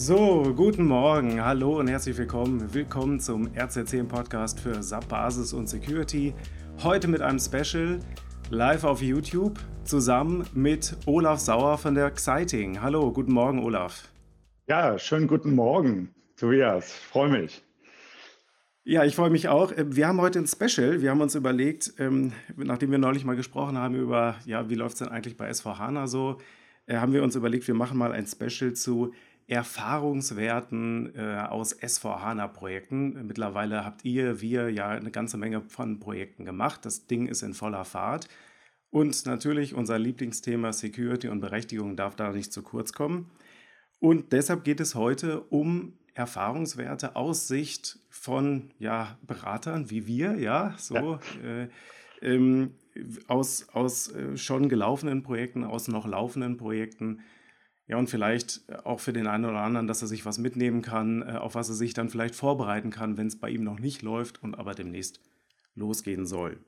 So, guten Morgen, hallo und herzlich willkommen. Willkommen zum RZ10 Podcast für SAP Basis und Security. Heute mit einem Special live auf YouTube zusammen mit Olaf Sauer von der Xciting. Hallo, guten Morgen, Olaf. Ja, schönen guten Morgen, Tobias. Freue mich. Ja, ich freue mich auch. Wir haben heute ein Special. Wir haben uns überlegt, ähm, nachdem wir neulich mal gesprochen haben über, ja, wie läuft es denn eigentlich bei SVHANA so, äh, haben wir uns überlegt, wir machen mal ein Special zu Erfahrungswerten äh, aus S4HANA-Projekten. Mittlerweile habt ihr, wir ja eine ganze Menge von Projekten gemacht. Das Ding ist in voller Fahrt. Und natürlich unser Lieblingsthema Security und Berechtigung darf da nicht zu kurz kommen. Und deshalb geht es heute um Erfahrungswerte aus Sicht von ja, Beratern wie wir, ja, so ja. Äh, ähm, aus, aus äh, schon gelaufenen Projekten, aus noch laufenden Projekten ja, und vielleicht auch für den einen oder anderen, dass er sich was mitnehmen kann, äh, auf was er sich dann vielleicht vorbereiten kann, wenn es bei ihm noch nicht läuft und aber demnächst losgehen soll.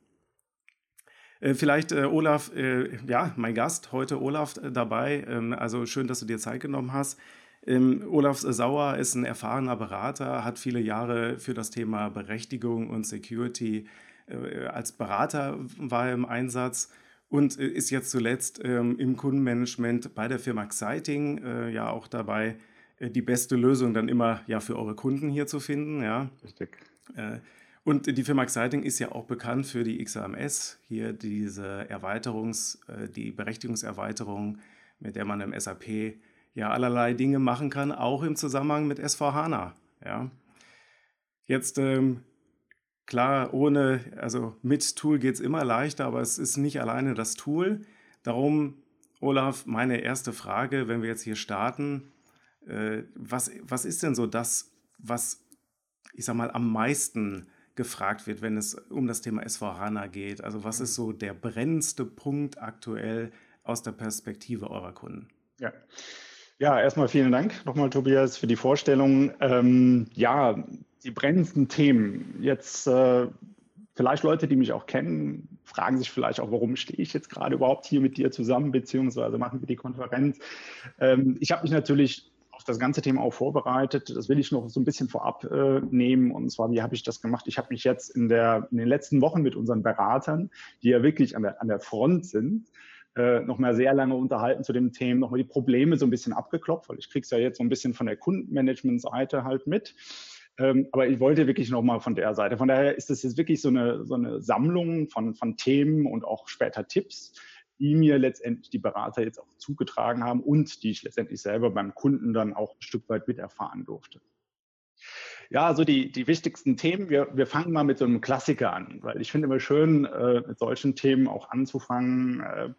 Äh, vielleicht, äh, Olaf, äh, ja, mein Gast heute, Olaf, äh, dabei. Ähm, also schön, dass du dir Zeit genommen hast. Ähm, Olaf Sauer ist ein erfahrener Berater, hat viele Jahre für das Thema Berechtigung und Security äh, als Berater war er im Einsatz und äh, ist jetzt zuletzt ähm, im Kundenmanagement bei der Firma Exciting äh, ja auch dabei, äh, die beste Lösung dann immer ja für eure Kunden hier zu finden. Ja. Richtig. Äh, und die Firma Exciting ist ja auch bekannt für die XAMS, hier diese Erweiterungs-, äh, die Berechtigungserweiterung, mit der man im SAP ja allerlei Dinge machen kann, auch im Zusammenhang mit S4HANA. Ja. Jetzt ähm, Klar, ohne, also mit Tool geht es immer leichter, aber es ist nicht alleine das Tool. Darum, Olaf, meine erste Frage, wenn wir jetzt hier starten, äh, was, was ist denn so das, was, ich sag mal, am meisten gefragt wird, wenn es um das Thema S4HANA geht? Also was ist so der brennendste Punkt aktuell aus der Perspektive eurer Kunden? Ja. Ja, erstmal vielen Dank nochmal, Tobias, für die Vorstellung. Ähm, ja, die brennendsten Themen. Jetzt äh, vielleicht Leute, die mich auch kennen, fragen sich vielleicht auch, warum stehe ich jetzt gerade überhaupt hier mit dir zusammen, beziehungsweise machen wir die Konferenz. Ähm, ich habe mich natürlich auf das ganze Thema auch vorbereitet. Das will ich noch so ein bisschen vorab äh, nehmen. Und zwar, wie habe ich das gemacht? Ich habe mich jetzt in, der, in den letzten Wochen mit unseren Beratern, die ja wirklich an der, an der Front sind, äh, noch mal sehr lange unterhalten zu dem Thema, noch mal die Probleme so ein bisschen abgeklopft, weil ich kriege es ja jetzt so ein bisschen von der Kundenmanagement-Seite halt mit. Ähm, aber ich wollte wirklich nochmal von der Seite. Von daher ist das jetzt wirklich so eine, so eine Sammlung von, von Themen und auch später Tipps, die mir letztendlich die Berater jetzt auch zugetragen haben und die ich letztendlich selber beim Kunden dann auch ein Stück weit miterfahren durfte. Ja, also die, die wichtigsten Themen, wir, wir fangen mal mit so einem Klassiker an, weil ich finde immer schön, äh, mit solchen Themen auch anzufangen. Äh,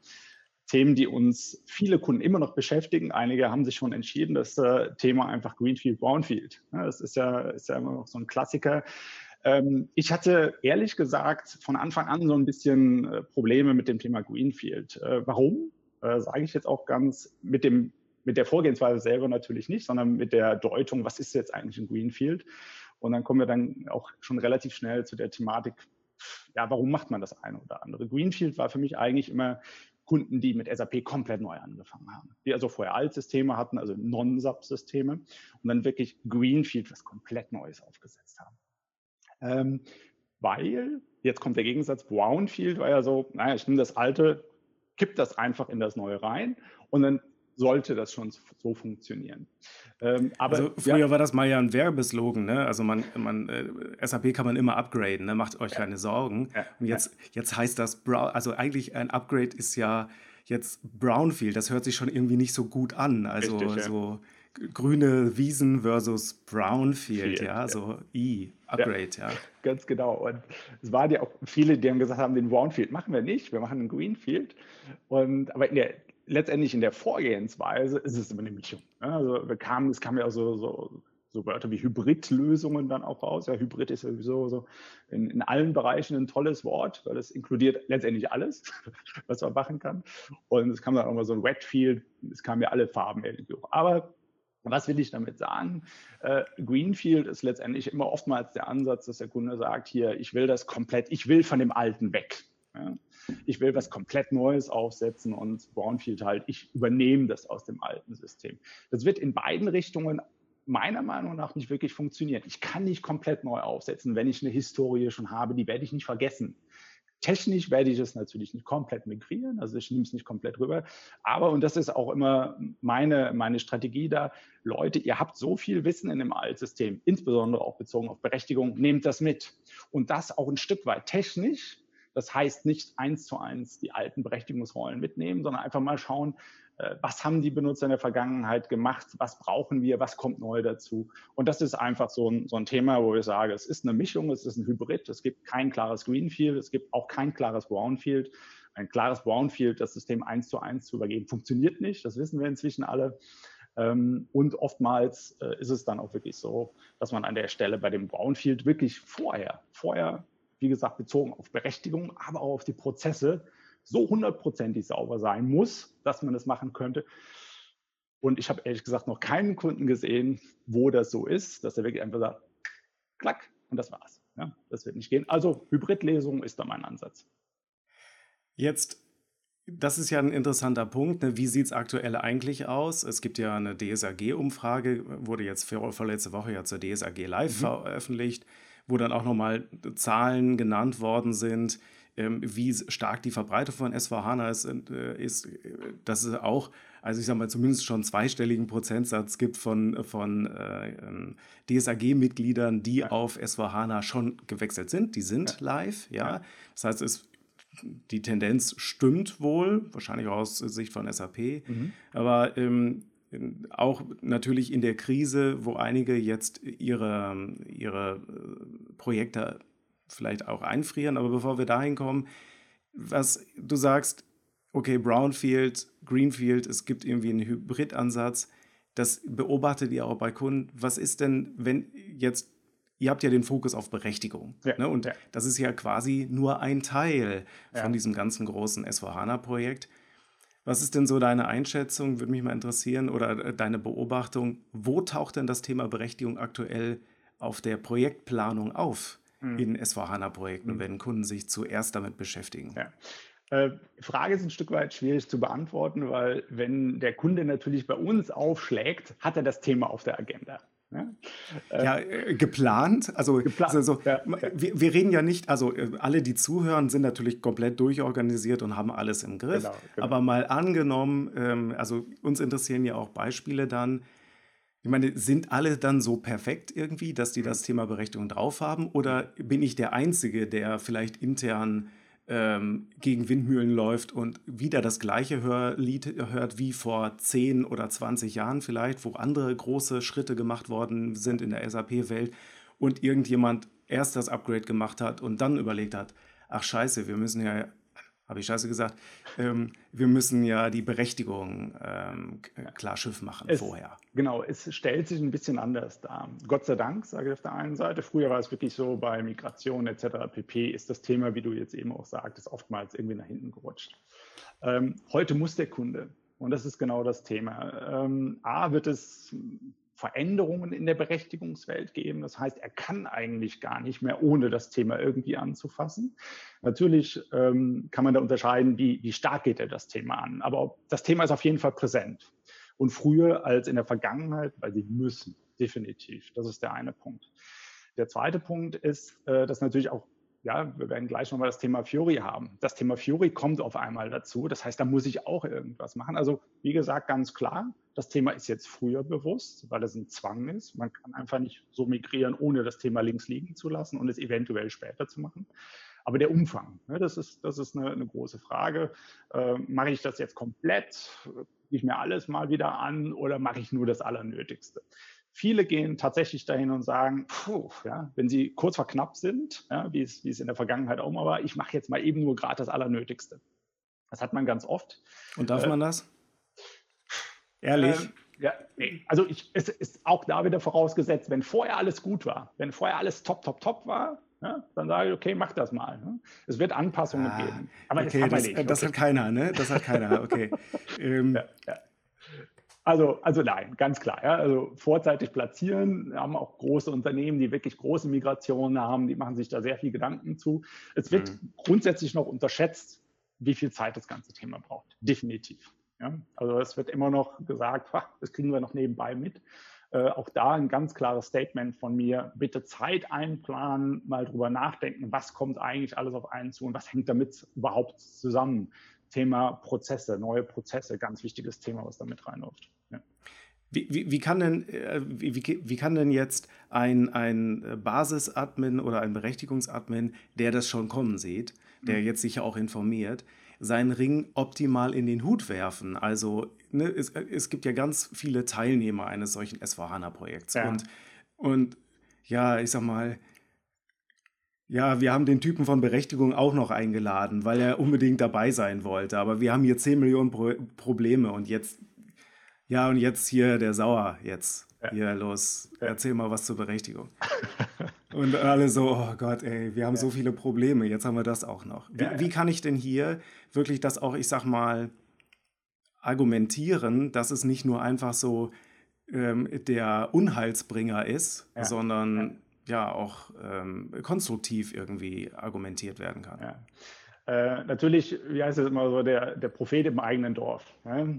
Themen, die uns viele Kunden immer noch beschäftigen. Einige haben sich schon entschieden, das äh, Thema einfach Greenfield, Brownfield. Ja, das ist ja, ist ja immer noch so ein Klassiker. Ähm, ich hatte ehrlich gesagt von Anfang an so ein bisschen äh, Probleme mit dem Thema Greenfield. Äh, warum? Äh, Sage ich jetzt auch ganz mit dem mit der Vorgehensweise selber natürlich nicht, sondern mit der Deutung, was ist jetzt eigentlich ein Greenfield? Und dann kommen wir dann auch schon relativ schnell zu der Thematik, ja, warum macht man das eine oder andere? Greenfield war für mich eigentlich immer Kunden, die mit SAP komplett neu angefangen haben. Die also vorher Altsysteme hatten, also Non-SAP-Systeme und dann wirklich Greenfield, was komplett Neues aufgesetzt haben. Ähm, weil, jetzt kommt der Gegensatz, Brownfield war ja so, naja, ich nehme das alte, kipp das einfach in das neue rein und dann sollte das schon so funktionieren. Ähm, aber also früher ja, war das mal ja ein Werbeslogan, ne? Also man, man äh, SAP kann man immer upgraden, ne? Macht euch ja. keine Sorgen. Ja. Und jetzt, jetzt heißt das Brown, also eigentlich ein Upgrade ist ja jetzt Brownfield. Das hört sich schon irgendwie nicht so gut an. Also Richtig, so grüne Wiesen versus Brownfield, Field, ja, so I, Upgrade, ja. ja. Ganz genau. Und es waren ja auch viele, die haben gesagt haben, den Brownfield machen wir nicht, wir machen einen Greenfield. Und aber in der letztendlich in der Vorgehensweise ist es immer eine Mischung. Also wir kamen, es kam ja so, so, so Wörter wie Hybridlösungen dann auch raus. Ja, Hybrid ist sowieso so in, in allen Bereichen ein tolles Wort, weil es inkludiert letztendlich alles, was man machen kann. Und es kam dann auch mal so ein Wetfield, es kamen ja alle Farben irgendwie hoch. Aber was will ich damit sagen? Äh, Greenfield ist letztendlich immer oftmals der Ansatz, dass der Kunde sagt, hier, ich will das komplett, ich will von dem Alten weg. Ja? Ich will was komplett Neues aufsetzen und Brownfield halt, ich übernehme das aus dem alten System. Das wird in beiden Richtungen meiner Meinung nach nicht wirklich funktionieren. Ich kann nicht komplett neu aufsetzen, wenn ich eine Historie schon habe, die werde ich nicht vergessen. Technisch werde ich es natürlich nicht komplett migrieren, also ich nehme es nicht komplett rüber. Aber, und das ist auch immer meine, meine Strategie da, Leute, ihr habt so viel Wissen in dem Altsystem, insbesondere auch bezogen auf Berechtigung, nehmt das mit. Und das auch ein Stück weit technisch. Das heißt nicht eins zu eins die alten Berechtigungsrollen mitnehmen, sondern einfach mal schauen, äh, was haben die Benutzer in der Vergangenheit gemacht, was brauchen wir, was kommt neu dazu. Und das ist einfach so ein, so ein Thema, wo ich sage, es ist eine Mischung, es ist ein Hybrid, es gibt kein klares Greenfield, es gibt auch kein klares Brownfield. Ein klares Brownfield, das System eins zu eins zu übergeben, funktioniert nicht, das wissen wir inzwischen alle. Ähm, und oftmals äh, ist es dann auch wirklich so, dass man an der Stelle bei dem Brownfield wirklich vorher, vorher, wie gesagt, bezogen auf Berechtigung, aber auch auf die Prozesse, so hundertprozentig sauber sein muss, dass man das machen könnte. Und ich habe ehrlich gesagt noch keinen Kunden gesehen, wo das so ist, dass er wirklich einfach sagt, klack, und das war's. Ja, das wird nicht gehen. Also Hybridlesung ist da mein Ansatz. Jetzt, das ist ja ein interessanter Punkt. Ne? Wie sieht es aktuell eigentlich aus? Es gibt ja eine DSAG-Umfrage, wurde jetzt vor, vorletzte Woche ja zur DSAG Live mhm. veröffentlicht, wo dann auch nochmal Zahlen genannt worden sind ähm, wie stark die Verbreitung von SVHANA ist, äh, ist, dass es auch, also ich sage mal, zumindest schon zweistelligen Prozentsatz gibt von, von äh, ähm, DSAG-Mitgliedern, die auf SVHANA schon gewechselt sind. Die sind ja. live, ja. ja. Das heißt, es die Tendenz stimmt wohl, wahrscheinlich auch aus Sicht von SAP, mhm. aber ähm, auch natürlich in der Krise, wo einige jetzt ihre, ihre äh, Projekte vielleicht auch einfrieren. Aber bevor wir dahin kommen, was du sagst, okay, Brownfield, Greenfield, es gibt irgendwie einen Hybridansatz. Das beobachtet ihr auch bei Kunden. Was ist denn, wenn jetzt, ihr habt ja den Fokus auf Berechtigung. Ja, ne? Und ja. das ist ja quasi nur ein Teil ja. von diesem ganzen großen S4HANA-Projekt. Was ist denn so deine Einschätzung, würde mich mal interessieren, oder äh, deine Beobachtung? Wo taucht denn das Thema Berechtigung aktuell auf der Projektplanung auf? mhm. in SVH-HANA-Projekten, mhm. wenn Kunden sich zuerst damit beschäftigen? Ja. Äh, Frage ist ein Stück weit schwierig zu beantworten, weil wenn der Kunde natürlich bei uns aufschlägt, hat er das Thema auf der Agenda. Ja, ja äh, geplant. Also, geplant. also ja, ja. Wir, wir, reden ja nicht, also äh, alle, die zuhören, sind natürlich komplett durchorganisiert und haben alles im Griff. Genau, genau. Aber mal angenommen, ähm, also uns interessieren ja auch Beispiele dann, ich meine, sind alle dann so perfekt irgendwie, dass die das Thema Berechtigung drauf haben? Oder bin ich der Einzige, der vielleicht intern ähm, gegen Windmühlen läuft und wieder das gleiche Hörlied hört wie vor 10 oder 20 Jahren vielleicht, wo andere große Schritte gemacht worden sind in der SAP-Welt und irgendjemand erst das Upgrade gemacht hat und dann überlegt hat, ach scheiße, wir müssen ja habe ich scheiße gesagt, ähm, wir müssen ja die Berechtigung ähm, klar Schiff machen es, vorher. Genau, es stellt sich ein bisschen anders dar. Gott sei Dank, sage ich auf der einen Seite. Früher war es wirklich so, bei Migration etc. pp. ist das Thema, wie du jetzt eben auch sagtest, oftmals irgendwie nach hinten gerutscht. Ähm, heute muss der Kunde. Und das ist genau das Thema. Ähm, A, wird es Veränderungen in der Berechtigungswelt geben. Das heißt, er kann eigentlich gar nicht mehr, ohne das Thema irgendwie anzufassen. Natürlich ähm, kann man da unterscheiden, wie, wie stark geht er das Thema an. Aber das Thema ist auf jeden Fall präsent. Und früher als in der Vergangenheit, weil sie müssen, definitiv. Das ist der eine Punkt. Der zweite Punkt ist, äh, dass natürlich auch ja, wir werden gleich nochmal das Thema Fury haben. Das Thema Fury kommt auf einmal dazu. Das heißt, da muss ich auch irgendwas machen. Also, wie gesagt, ganz klar, das Thema ist jetzt früher bewusst, weil es ein Zwang ist. Man kann einfach nicht so migrieren, ohne das Thema links liegen zu lassen und es eventuell später zu machen. Aber der Umfang, ne, das ist, das ist eine, eine große Frage. Äh, mache ich das jetzt komplett? Gucke ich mir alles mal wieder an oder mache ich nur das Allernötigste? Viele gehen tatsächlich dahin und sagen, puh, ja, wenn sie kurz vor knapp sind, ja, wie, es, wie es in der Vergangenheit auch mal war, ich mache jetzt mal eben nur gerade das Allernötigste. Das hat man ganz oft. Und darf äh, man das? Ehrlich? Ähm, ja, nee. Also ich, es ist auch da wieder vorausgesetzt, wenn vorher alles gut war, wenn vorher alles top, top, top war, ja, dann sage ich, okay, mach das mal. Ne? Es wird Anpassungen ah, geben. Aber okay, das, das, das hat keiner, ne? Das hat keiner, okay. ähm, ja, ja. Also, also nein, ganz klar. Ja. Also vorzeitig platzieren, wir haben auch große Unternehmen, die wirklich große Migrationen haben, die machen sich da sehr viel Gedanken zu. Es wird mhm. grundsätzlich noch unterschätzt, wie viel Zeit das ganze Thema braucht. Definitiv. Ja. Also es wird immer noch gesagt, das kriegen wir noch nebenbei mit. Äh, auch da ein ganz klares Statement von mir. Bitte Zeit einplanen, mal drüber nachdenken, was kommt eigentlich alles auf einen zu und was hängt damit überhaupt zusammen. Thema Prozesse, neue Prozesse, ganz wichtiges Thema, was da mit reinläuft. Ja. Wie, wie, wie, kann denn, äh, wie, wie, kann denn jetzt ein, ein Basis-Admin oder ein Berechtigungsadmin, der das schon kommen sieht, der mhm. jetzt sich auch informiert, seinen Ring optimal in den Hut werfen? Also ne, es, es gibt ja ganz viele Teilnehmer eines solchen S4HANA-Projekts. Ja. Und, und ja, ich sag mal, ja, wir haben den Typen von Berechtigung auch noch eingeladen, weil er unbedingt dabei sein wollte. Aber wir haben hier 10 Millionen Pro Probleme und jetzt, ja, und jetzt hier der Sauer, jetzt. Ja. Hier, los, ja. erzähl mal was zur Berechtigung. und alle so, oh Gott, ey, wir haben ja. so viele Probleme, jetzt haben wir das auch noch. Wie, wie kann ich denn hier wirklich das auch, ich sag mal, argumentieren, dass es nicht nur einfach so ähm, der Unheilsbringer ist, sondern ja, auch ähm, konstruktiv irgendwie argumentiert werden kann. Ja. Äh, natürlich, wie heißt es immer so, der, der Prophet im eigenen Dorf. Ja? Äh,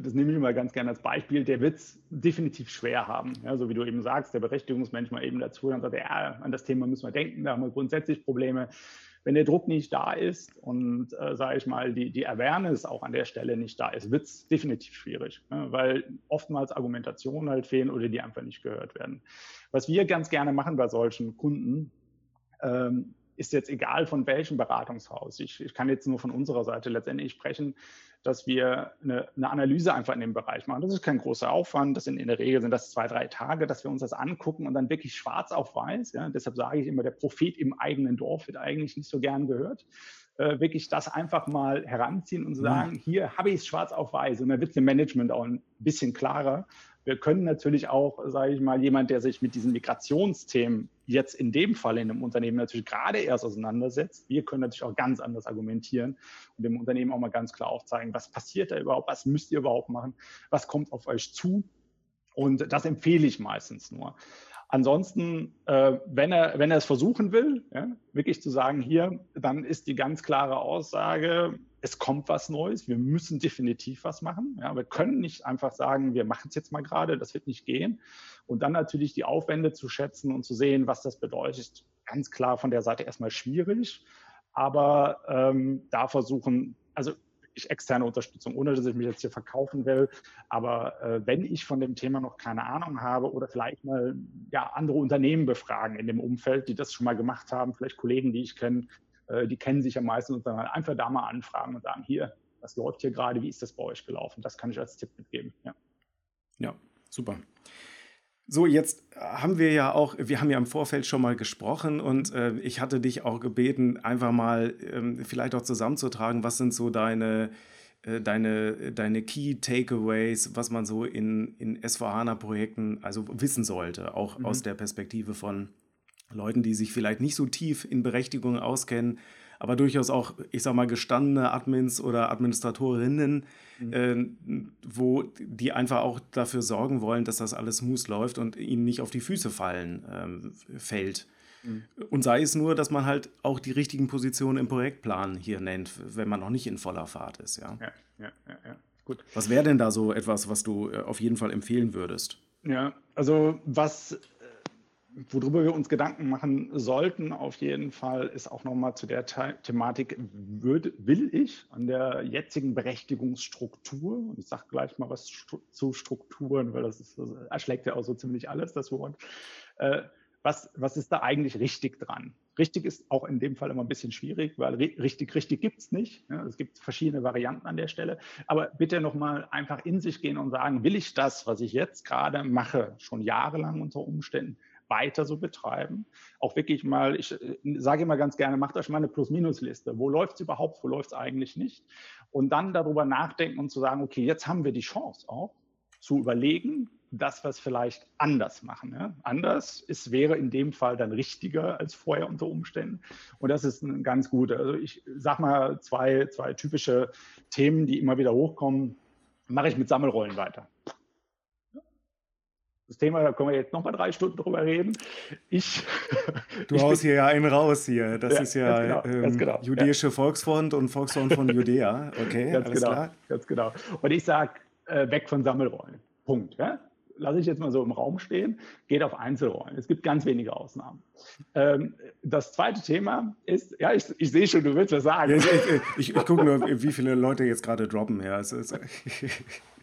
das nehme ich immer ganz gerne als Beispiel. Der wird es definitiv schwer haben. Ja? So wie du eben sagst, der Berechtigungsmensch mal eben dazu und sagt, ja, an das Thema müssen wir denken, da haben wir grundsätzlich Probleme wenn der Druck nicht da ist und, äh, sage ich mal, die, die Awareness auch an der Stelle nicht da ist, wird es definitiv schwierig, ne? weil oftmals Argumentationen halt fehlen oder die einfach nicht gehört werden. Was wir ganz gerne machen bei solchen Kunden, ähm, ist jetzt egal von welchem Beratungshaus. Ich, ich kann jetzt nur von unserer Seite letztendlich sprechen dass wir eine, eine, Analyse einfach in dem Bereich machen. Das ist kein großer Aufwand. Das sind in der Regel sind das zwei, drei Tage, dass wir uns das angucken und dann wirklich schwarz auf weiß. Ja, deshalb sage ich immer, der Prophet im eigenen Dorf wird eigentlich nicht so gern gehört. Äh, wirklich das einfach mal heranziehen und sagen, mhm. hier habe ich es schwarz auf weiß. Und dann wird es im Management auch ein bisschen klarer. Wir können natürlich auch, sage ich mal, jemand, der sich mit diesen Migrationsthemen jetzt in dem Fall in einem Unternehmen natürlich gerade erst auseinandersetzt, wir können natürlich auch ganz anders argumentieren und dem Unternehmen auch mal ganz klar aufzeigen, was passiert da überhaupt, was müsst ihr überhaupt machen, was kommt auf euch zu. Und das empfehle ich meistens nur. Ansonsten, äh, wenn, er, wenn er es versuchen will, ja, wirklich zu sagen, hier, dann ist die ganz klare Aussage, es kommt was Neues, wir müssen definitiv was machen. Ja, wir können nicht einfach sagen, wir machen es jetzt mal gerade, das wird nicht gehen. Und dann natürlich die Aufwände zu schätzen und zu sehen, was das bedeutet, ganz klar von der Seite erstmal schwierig. Aber ähm, da versuchen, also ich externe Unterstützung, ohne dass ich mich jetzt hier verkaufen will. Aber äh, wenn ich von dem Thema noch keine Ahnung habe oder vielleicht mal ja, andere Unternehmen befragen in dem Umfeld, die das schon mal gemacht haben, vielleicht Kollegen, die ich kenne, äh, die kennen sich am meisten und dann einfach da mal anfragen und sagen, hier, was läuft hier gerade, wie ist das bei euch gelaufen? Das kann ich als Tipp mitgeben. Ja, ja super. So, jetzt haben wir ja auch, wir haben ja im Vorfeld schon mal gesprochen und äh, ich hatte dich auch gebeten, einfach mal ähm, vielleicht auch zusammenzutragen, was sind so deine, äh, deine, deine Key Takeaways, was man so in, in S4HANA-Projekten also wissen sollte, auch mhm. aus der Perspektive von Leuten, die sich vielleicht nicht so tief in Berechtigungen auskennen, aber durchaus auch, ich sag mal, gestandene Admins oder Administratorinnen, mhm. äh, wo die einfach auch dafür sorgen wollen, dass das alles smooth läuft und ihnen nicht auf die Füße fallen ähm, fällt. Mhm. Und sei es nur, dass man halt auch die richtigen Positionen im Projektplan hier nennt, wenn man noch nicht in voller Fahrt ist. Ja, ja, ja, ja. ja. Gut. Was wäre denn da so etwas, was du äh, auf jeden Fall empfehlen würdest? Ja, also was worüber wir uns Gedanken machen sollten, auf jeden Fall, ist auch nochmal zu der The Thematik, würd, will ich an der jetzigen Berechtigungsstruktur, und ich sage gleich mal was zu Strukturen, weil das, ist, das, erschlägt ja auch so ziemlich alles, das Wort, äh, was, was ist da eigentlich richtig dran? Richtig ist auch in dem Fall immer ein bisschen schwierig, weil richtig, richtig gibt es nicht. Ja, es gibt verschiedene Varianten an der Stelle. Aber bitte nochmal einfach in sich gehen und sagen, will ich das, was ich jetzt gerade mache, schon jahrelang unter Umständen, weiter so betreiben. Auch wirklich mal, ich äh, sage immer ganz gerne, macht euch mal eine Plus-Minus-Liste. Wo läuft es überhaupt, wo läuft es eigentlich nicht? Und dann darüber nachdenken und zu sagen, okay, jetzt haben wir die Chance auch zu überlegen, das, was vielleicht anders machen. Ja? Anders ist, wäre in dem Fall dann richtiger als vorher unter Umständen. Und das ist ein ganz guter. Also ich sage mal zwei, zwei typische Themen, die immer wieder hochkommen. Mache ich mit Sammelrollen weiter das Thema, da können wir jetzt nochmal drei Stunden drüber reden. Ich. Du ich haust hier ja einen raus hier. Das ja, ist ja genau, ähm, genau, Jüdische ja. Volksfront und Volksfront von Judäa. Okay, ganz alles genau, klar. Ganz genau. Und ich sage, äh, weg von Sammelrollen. Punkt. Ja? lasse ich jetzt mal so im Raum stehen, geht auf Einzelrollen. Es gibt ganz wenige Ausnahmen. Ähm, das zweite Thema ist, ja, ich, ich sehe schon, du willst was sagen. Ja, ich, ich, ich gucke nur, wie viele Leute jetzt gerade droppen. Ja, es ist,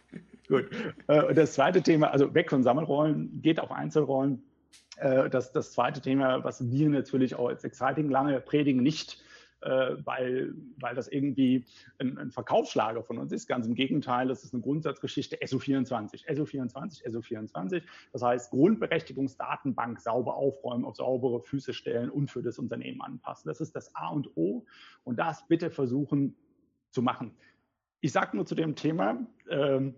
Gut. Äh, das zweite Thema, also weg von Sammelrollen, geht auf Einzelrollen. Äh, das, das zweite Thema, was wir natürlich auch als Exciting lange predigen, nicht äh, weil, weil das irgendwie ein, ein, Verkaufsschlager von uns ist. Ganz im Gegenteil, das ist eine Grundsatzgeschichte SO24, SO24, SO24. Das heißt, Grundberechtigungsdatenbank sauber aufräumen, auf saubere Füße stellen und für das Unternehmen anpassen. Das ist das A und O und das bitte versuchen zu machen. Ich sage nur zu dem Thema, ähm,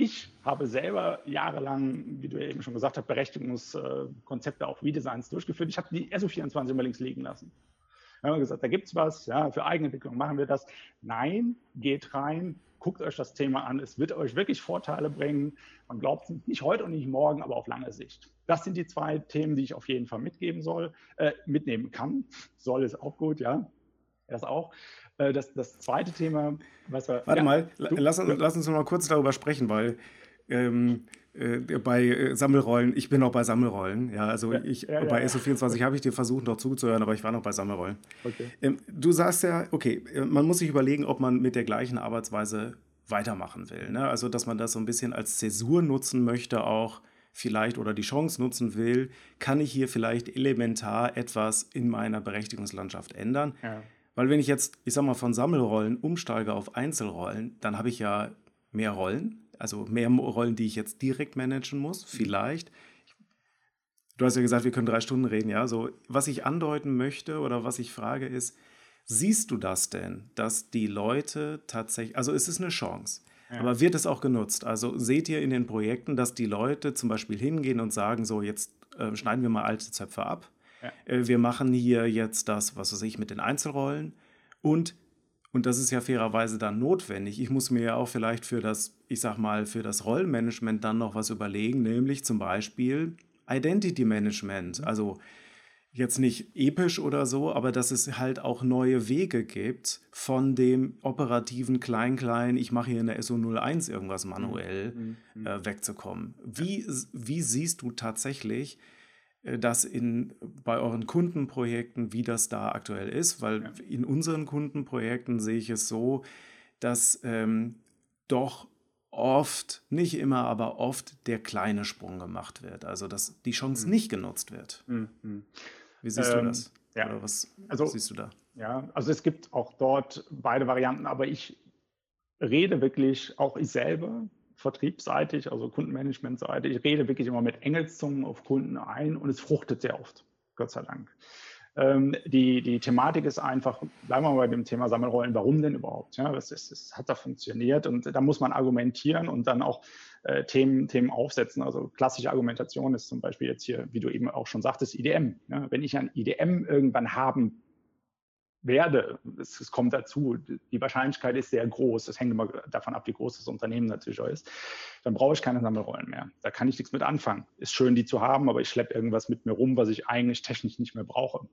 ich habe selber jahrelang, wie du eben schon gesagt hast, Berechtigungskonzepte, auch Redesigns durchgeführt. Ich habe die SO24 immer links liegen lassen. Wir haben gesagt, da gibt es was, ja, für Eigenentwicklung machen wir das. Nein, geht rein, guckt euch das Thema an. Es wird euch wirklich Vorteile bringen. Man glaubt es nicht heute und nicht morgen, aber auf lange Sicht. Das sind die zwei Themen, die ich auf jeden Fall mitgeben soll, äh, mitnehmen kann. Soll ist auch gut, ja. Das auch. Äh, das, das zweite Thema, was wir. Warte ja, mal, du, lass, lass, uns noch mal kurz darüber sprechen, weil ähm, äh, bei äh, Sammelrollen, ich bin noch bei Sammelrollen. Ja, also ja, ich, bei SO24 habe ich dir versucht, noch zuzuhören, aber ich war noch bei Sammelrollen. Okay. Ähm, du sagst ja, okay, äh, man muss sich überlegen, ob man mit der gleichen Arbeitsweise weitermachen will. Ne? Also, dass man das so ein bisschen als Zäsur nutzen möchte, auch vielleicht oder die Chance nutzen will, kann ich hier vielleicht elementar etwas in meiner Berechtigungslandschaft ändern. Ja. Weil wenn ich jetzt, ich sag mal, von Sammelrollen umsteige auf Einzelrollen, dann habe ich ja mehr Rollen also mehr Rollen, die ich jetzt direkt managen muss, mhm. vielleicht. Du hast ja gesagt, wir können drei Stunden reden, ja. So, was ich andeuten möchte oder was ich frage ist, siehst du das denn, dass die Leute tatsächlich, also es ist eine Chance, ja. aber wird es auch genutzt? Also seht ihr in den Projekten, dass die Leute zum Beispiel hingehen und sagen, so jetzt äh, schneiden wir mal alte Zöpfe ab. Ja. Äh, wir machen hier jetzt das, was weiß ich, mit den Einzelrollen und und das ist ja fairerweise dann notwendig. Ich muss mir ja auch vielleicht für das, ich sag mal, für das Rollenmanagement dann noch was überlegen, nämlich zum Beispiel Identity Management. Also jetzt nicht episch oder so, aber dass es halt auch neue Wege gibt, von dem operativen Klein-Klein, ich mache hier in der SO01 irgendwas manuell, mhm. mhm. äh, wegzukommen. Wie, wie siehst du tatsächlich, das in, bei euren Kundenprojekten, wie das da aktuell ist, weil ja. in unseren Kundenprojekten sehe ich es so, dass ähm, doch oft, nicht immer, aber oft der kleine Sprung gemacht wird. Also dass die Chance mhm. nicht genutzt wird. Mhm. Wie siehst ähm, du das? Ja. Oder was also, siehst du da? Ja, also es gibt auch dort beide Varianten, aber ich rede wirklich, auch ich selber, vertriebsseitig, also kundenmanagementseitig. Ich rede wirklich immer mit Engelszungen auf Kunden ein und es fruchtet sehr oft, Gott sei Dank. Ähm, die, die Thematik ist einfach, bleiben wir mal bei dem Thema Sammelrollen, warum denn überhaupt? Ja, das, ist, das hat da funktioniert und da muss man argumentieren und dann auch äh, Themen, Themen aufsetzen. Also klassische Argumentation ist zum Beispiel jetzt hier, wie du eben auch schon sagtest, IDM. Ja, wenn ich ein IDM irgendwann haben werde. Es, es, kommt dazu. Die Wahrscheinlichkeit ist sehr groß. Das hängt immer davon ab, wie groß das Unternehmen natürlich auch ist. Dann brauche ich keine Sammelrollen mehr. Da kann ich nichts mit anfangen. Ist schön, die zu haben, aber ich schleppe irgendwas mit mir rum, was ich eigentlich technisch nicht mehr brauche.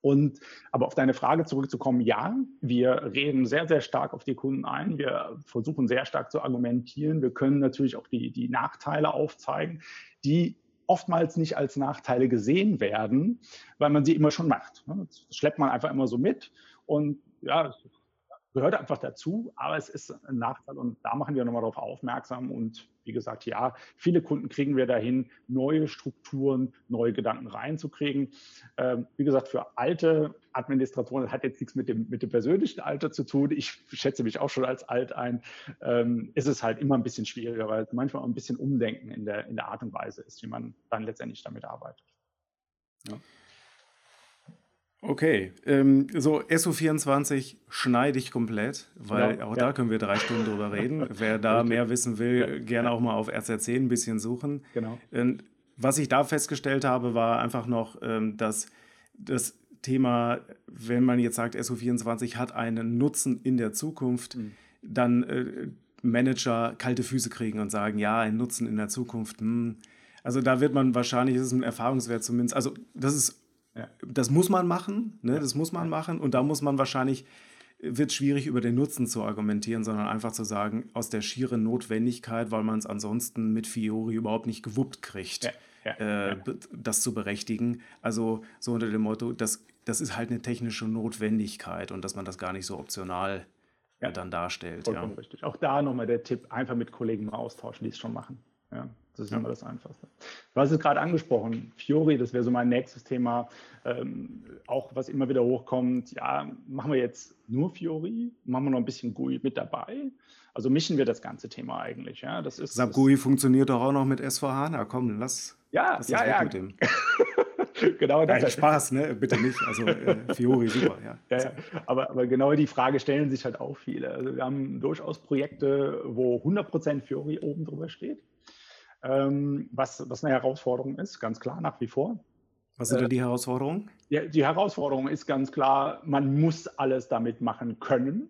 Und aber auf deine Frage zurückzukommen, ja, wir reden sehr, sehr stark auf die Kunden ein. Wir versuchen sehr stark zu argumentieren. Wir können natürlich auch die, die Nachteile aufzeigen, die oftmals nicht als Nachteile gesehen werden, weil man sie immer schon macht. Ne? Das schleppt man einfach immer so mit und ja, gehört einfach dazu, aber es ist ein Nachteil und da machen wir nochmal darauf aufmerksam und wie gesagt, ja, viele Kunden kriegen wir dahin, neue Strukturen, neue Gedanken reinzukriegen. Ähm, wie gesagt, für alte Administratoren das hat jetzt nichts mit dem, mit dem persönlichen Alter zu tun. Ich schätze mich auch schon als alt ein. Ähm, ist es halt immer ein bisschen schwieriger, weil manchmal ein bisschen Umdenken in der, in der Art und Weise ist, wie man dann letztendlich damit arbeitet. Ja. Okay, ähm, so SO24 schneide ich komplett, weil ja, auch ja. da können wir drei Stunden drüber reden. Wer da mehr wissen will, gerne auch mal auf RZ10 ein bisschen suchen. Genau. Ähm, was ich da festgestellt habe, war einfach noch, ähm, dass das Thema, wenn man jetzt sagt, SO24 hat einen Nutzen in der Zukunft, mhm. dann äh, Manager kalte Füße kriegen und sagen, ja, ein Nutzen in der Zukunft. Mh. Hm. Also da wird man wahrscheinlich, das ist ein Erfahrungswert zumindest, also das ist ja. Das muss man machen, ne? Das muss man machen und da muss man wahrscheinlich wird schwierig über den Nutzen zu argumentieren, sondern einfach zu sagen, aus der schieren Notwendigkeit, weil man es ansonsten mit Fiori überhaupt nicht gewuppt kriegt, ja, ja, äh, ja. das zu berechtigen. Also so unter dem Motto, das, das ist halt eine technische Notwendigkeit und dass man das gar nicht so optional ja. dann darstellt. Vollkommen richtig. Auch da nochmal der Tipp, einfach mit Kollegen mal austauschen, die es schon machen. Ja. Das ist ja. immer das Einfachste. Du hast es gerade angesprochen, Fiori, das wäre so mein nächstes Thema. Ähm, auch was immer wieder hochkommt, ja, machen wir jetzt nur Fiori? Machen wir noch ein bisschen GUI mit dabei? Also mischen wir das ganze Thema eigentlich. Ja, das ist, SAP GUI funktioniert doch auch noch mit S4HANA. Komm, lass, ja, lass ja, ja. mit dem. genau das. Nein, Spaß, ne? Bitte nicht. Also äh, Fiori, super, ja. ja, ja. Aber, aber, genau die Frage stellen sich halt auch viele. Also wir haben durchaus Projekte, wo 100% Fiori oben drüber steht ähm, was, was eine Herausforderung ist, ganz klar, nach wie vor. Was sind denn die Herausforderungen? Ja, die Herausforderung ist ganz klar, man muss alles damit machen können.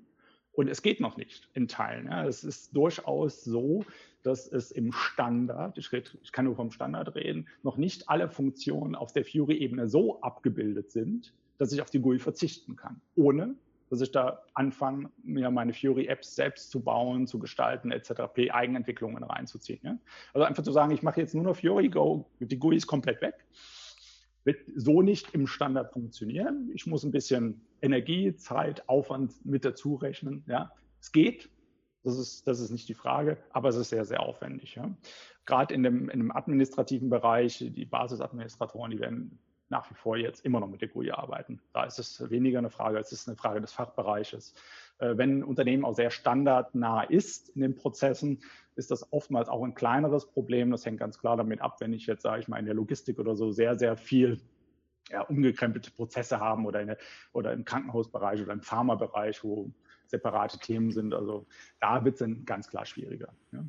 Und es geht noch nicht in Teilen. Ja. Es ist durchaus so, dass es im Standard, ich, red, ich, kann nur vom Standard reden, noch nicht alle Funktionen auf der Fury-Ebene so abgebildet sind, dass ich auf die GUI verzichten kann, ohne dass ich da anfange, mir meine Fury-Apps selbst zu bauen, zu gestalten, etc., p Eigenentwicklungen reinzuziehen. Ja? Also einfach zu sagen, ich mache jetzt nur noch Fury, Go, die GUI ist komplett weg. Wird so nicht im Standard funktionieren. Ich muss ein bisschen Energie, Zeit, Aufwand mit dazu rechnen. Ja? Es geht, das ist, das ist nicht die Frage, aber es ist sehr, sehr aufwendig. Ja? Gerade in dem, in dem administrativen Bereich, die Basisadministratoren, die werden nach wie vor jetzt immer noch mit der GUI arbeiten. Da ist es weniger eine Frage, es ist eine Frage des Fachbereiches. Äh, wenn ein Unternehmen auch sehr standardnah ist in den Prozessen, ist das oftmals auch ein kleineres Problem. Das hängt ganz klar damit ab, wenn ich jetzt, sage ich mal, in der Logistik oder so sehr, sehr viel ja, umgekrempelte Prozesse haben oder, der, oder im Krankenhausbereich oder im Pharmabereich, wo separate Themen sind. Also da wird es dann ganz klar schwieriger. Ja.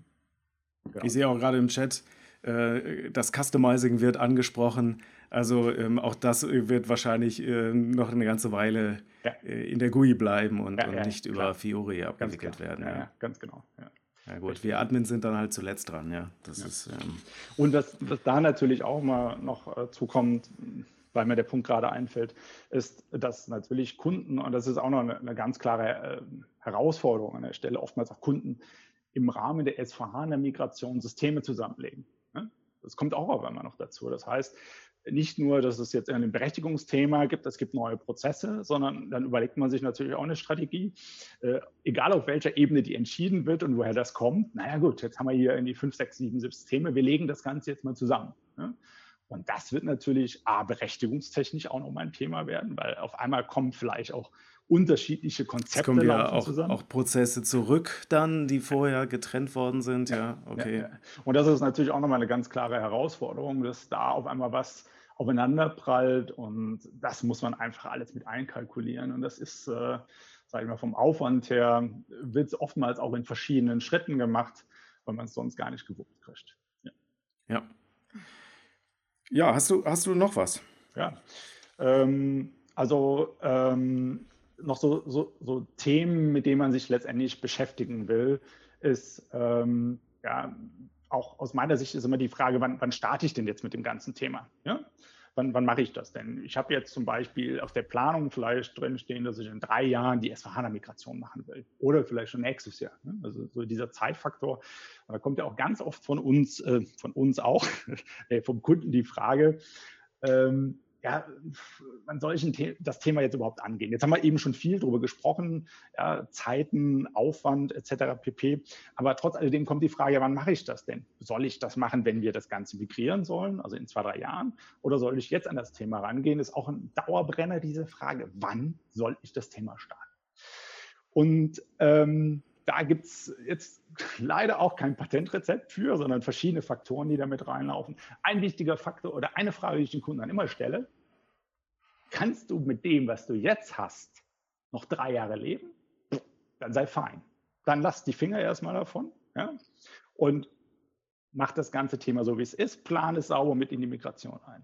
Genau. Ich sehe auch gerade im Chat, äh, das Customizing wird angesprochen. Also ähm, auch das wird wahrscheinlich äh, noch eine ganze Weile ja. äh, in der GUI bleiben und, ja, und nicht klar. über Fiori abgewickelt werden. Ja, ganz genau. Ja. gut, wir Admins sind dann halt zuletzt dran, ja. Das ist, ähm und was, was da natürlich auch mal noch äh, zukommt, weil mir der Punkt gerade einfällt, ist, dass natürlich Kunden, und das ist auch noch eine, eine ganz klare äh, Herausforderung an der Stelle, oftmals auch Kunden im Rahmen der S4HANA-Migration Systeme zusammenlegen. Ne? Das kommt auch auf einmal noch dazu. Das heißt, nicht nur, dass es jetzt ein Berechtigungsthema gibt, es gibt neue Prozesse, sondern dann überlegt man sich natürlich auch eine Strategie, äh, egal auf welcher Ebene die entschieden wird und woher das kommt. Naja gut, jetzt haben wir hier in die fünf, sechs, sieben Systeme, wir legen das Ganze jetzt mal zusammen. Ne? Und das wird natürlich A, berechtigungstechnisch auch nochmal ein Thema werden, weil auf einmal kommen vielleicht auch unterschiedliche Konzepte es kommen ja auch, zusammen. auch Prozesse zurück dann, die vorher getrennt worden sind. Ja, ja okay. Ja, ja. Und das ist natürlich auch nochmal eine ganz klare Herausforderung, dass da auf einmal was aufeinander prallt und das muss man einfach alles mit einkalkulieren. Und das ist, äh, sage ich mal, vom Aufwand her, wird es oftmals auch in verschiedenen Schritten gemacht, weil man es sonst gar nicht gewuppt kriegt. Ja. ja. Ja, hast du, hast du noch was? Ja. Ähm, also ähm, noch so, so, so, Themen, mit denen man sich letztendlich beschäftigen will, ist ähm, ja auch aus meiner Sicht ist immer die Frage, wann, wann starte ich denn jetzt mit dem ganzen Thema? Ja? Wann, wann mache ich das denn? Ich habe jetzt zum Beispiel auf der Planung vielleicht drinstehen, dass ich in drei Jahren die S4HANA-Migration machen will. Oder vielleicht schon nächstes Jahr. Ne? Also so dieser Zeitfaktor. Da kommt ja auch ganz oft von uns, äh, von uns auch, äh, vom Kunden die Frage, ähm, ja, wann soll ich das Thema jetzt überhaupt angehen? Jetzt haben wir eben schon viel darüber gesprochen, ja, Zeiten, Aufwand etc. pp. Aber trotz alledem kommt die Frage, wann mache ich das denn? Soll ich das machen, wenn wir das Ganze migrieren sollen, also in zwei, drei Jahren? Oder soll ich jetzt an das Thema rangehen? Ist auch ein Dauerbrenner, diese Frage. Wann soll ich das Thema starten? Und ähm, da gibt es jetzt leider auch kein Patentrezept für, sondern verschiedene Faktoren, die damit reinlaufen. Ein wichtiger Faktor oder eine Frage, die ich den Kunden dann immer stelle, kannst du mit dem, was du jetzt hast, noch drei Jahre leben? Dann sei fein. Dann lass die Finger erstmal davon ja? und mach das ganze Thema so, wie es ist, plan es sauber mit in die Migration ein.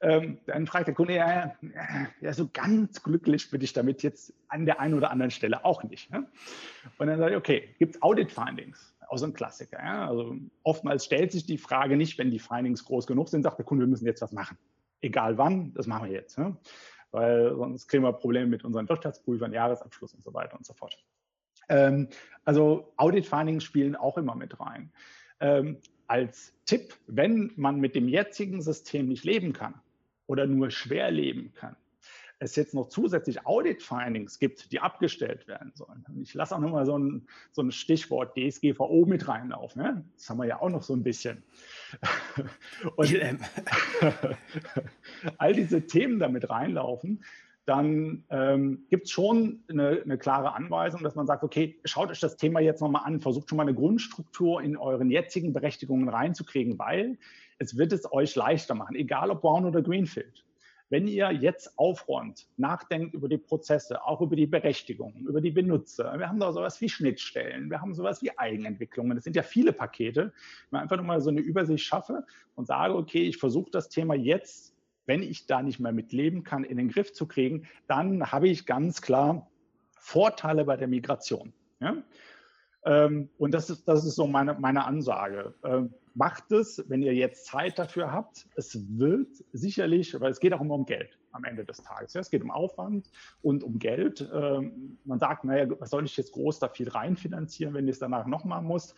Ähm, dann fragt der Kunde, ja, ja, so ganz glücklich bin ich damit jetzt an der einen oder anderen Stelle auch nicht. Ne? Und dann sage ich, okay, gibt es Audit Findings? Auch so ein Klassiker. Ja? Also oftmals stellt sich die Frage nicht, wenn die Findings groß genug sind, sagt der Kunde, wir müssen jetzt was machen. Egal wann, das machen wir jetzt. Ne? weil sonst kriegen wir Probleme mit unseren Wirtschaftsprüfern, Jahresabschluss und so weiter und so fort. Ähm, also Audit-Findings spielen auch immer mit rein. Ähm, als Tipp, wenn man mit dem jetzigen System nicht leben kann oder nur schwer leben kann, es jetzt noch zusätzlich Audit-Findings gibt, die abgestellt werden sollen. Ich lasse auch nochmal so ein, so ein Stichwort DSGVO mit reinlaufen. Ne? Das haben wir ja auch noch so ein bisschen. Und all diese Themen damit reinlaufen, dann ähm, gibt es schon eine, eine, klare Anweisung, dass man sagt, okay, schaut euch das Thema jetzt nochmal an, versucht schon mal eine Grundstruktur in euren jetzigen Berechtigungen reinzukriegen, weil es wird es euch leichter machen, egal ob Brown oder Greenfield. Wenn ihr jetzt aufräumt, nachdenkt über die Prozesse, auch über die Berechtigungen, über die Benutzer, wir haben da sowas wie Schnittstellen, wir haben sowas wie Eigenentwicklungen, das sind ja viele Pakete, wenn ich einfach nur mal so eine Übersicht schaffe und sage, okay, ich versuche das Thema jetzt, wenn ich da nicht mehr mitleben kann, in den Griff zu kriegen, dann habe ich ganz klar Vorteile bei der Migration. Ja? Ähm, und das ist, das ist so meine, meine Ansage. Macht es, wenn ihr jetzt Zeit dafür habt. Es wird sicherlich, weil es geht auch immer um Geld am Ende des Tages. Ja, es geht um Aufwand und um Geld. Ähm, man sagt, naja, was soll ich jetzt groß da viel reinfinanzieren, wenn ich es danach nochmal muss?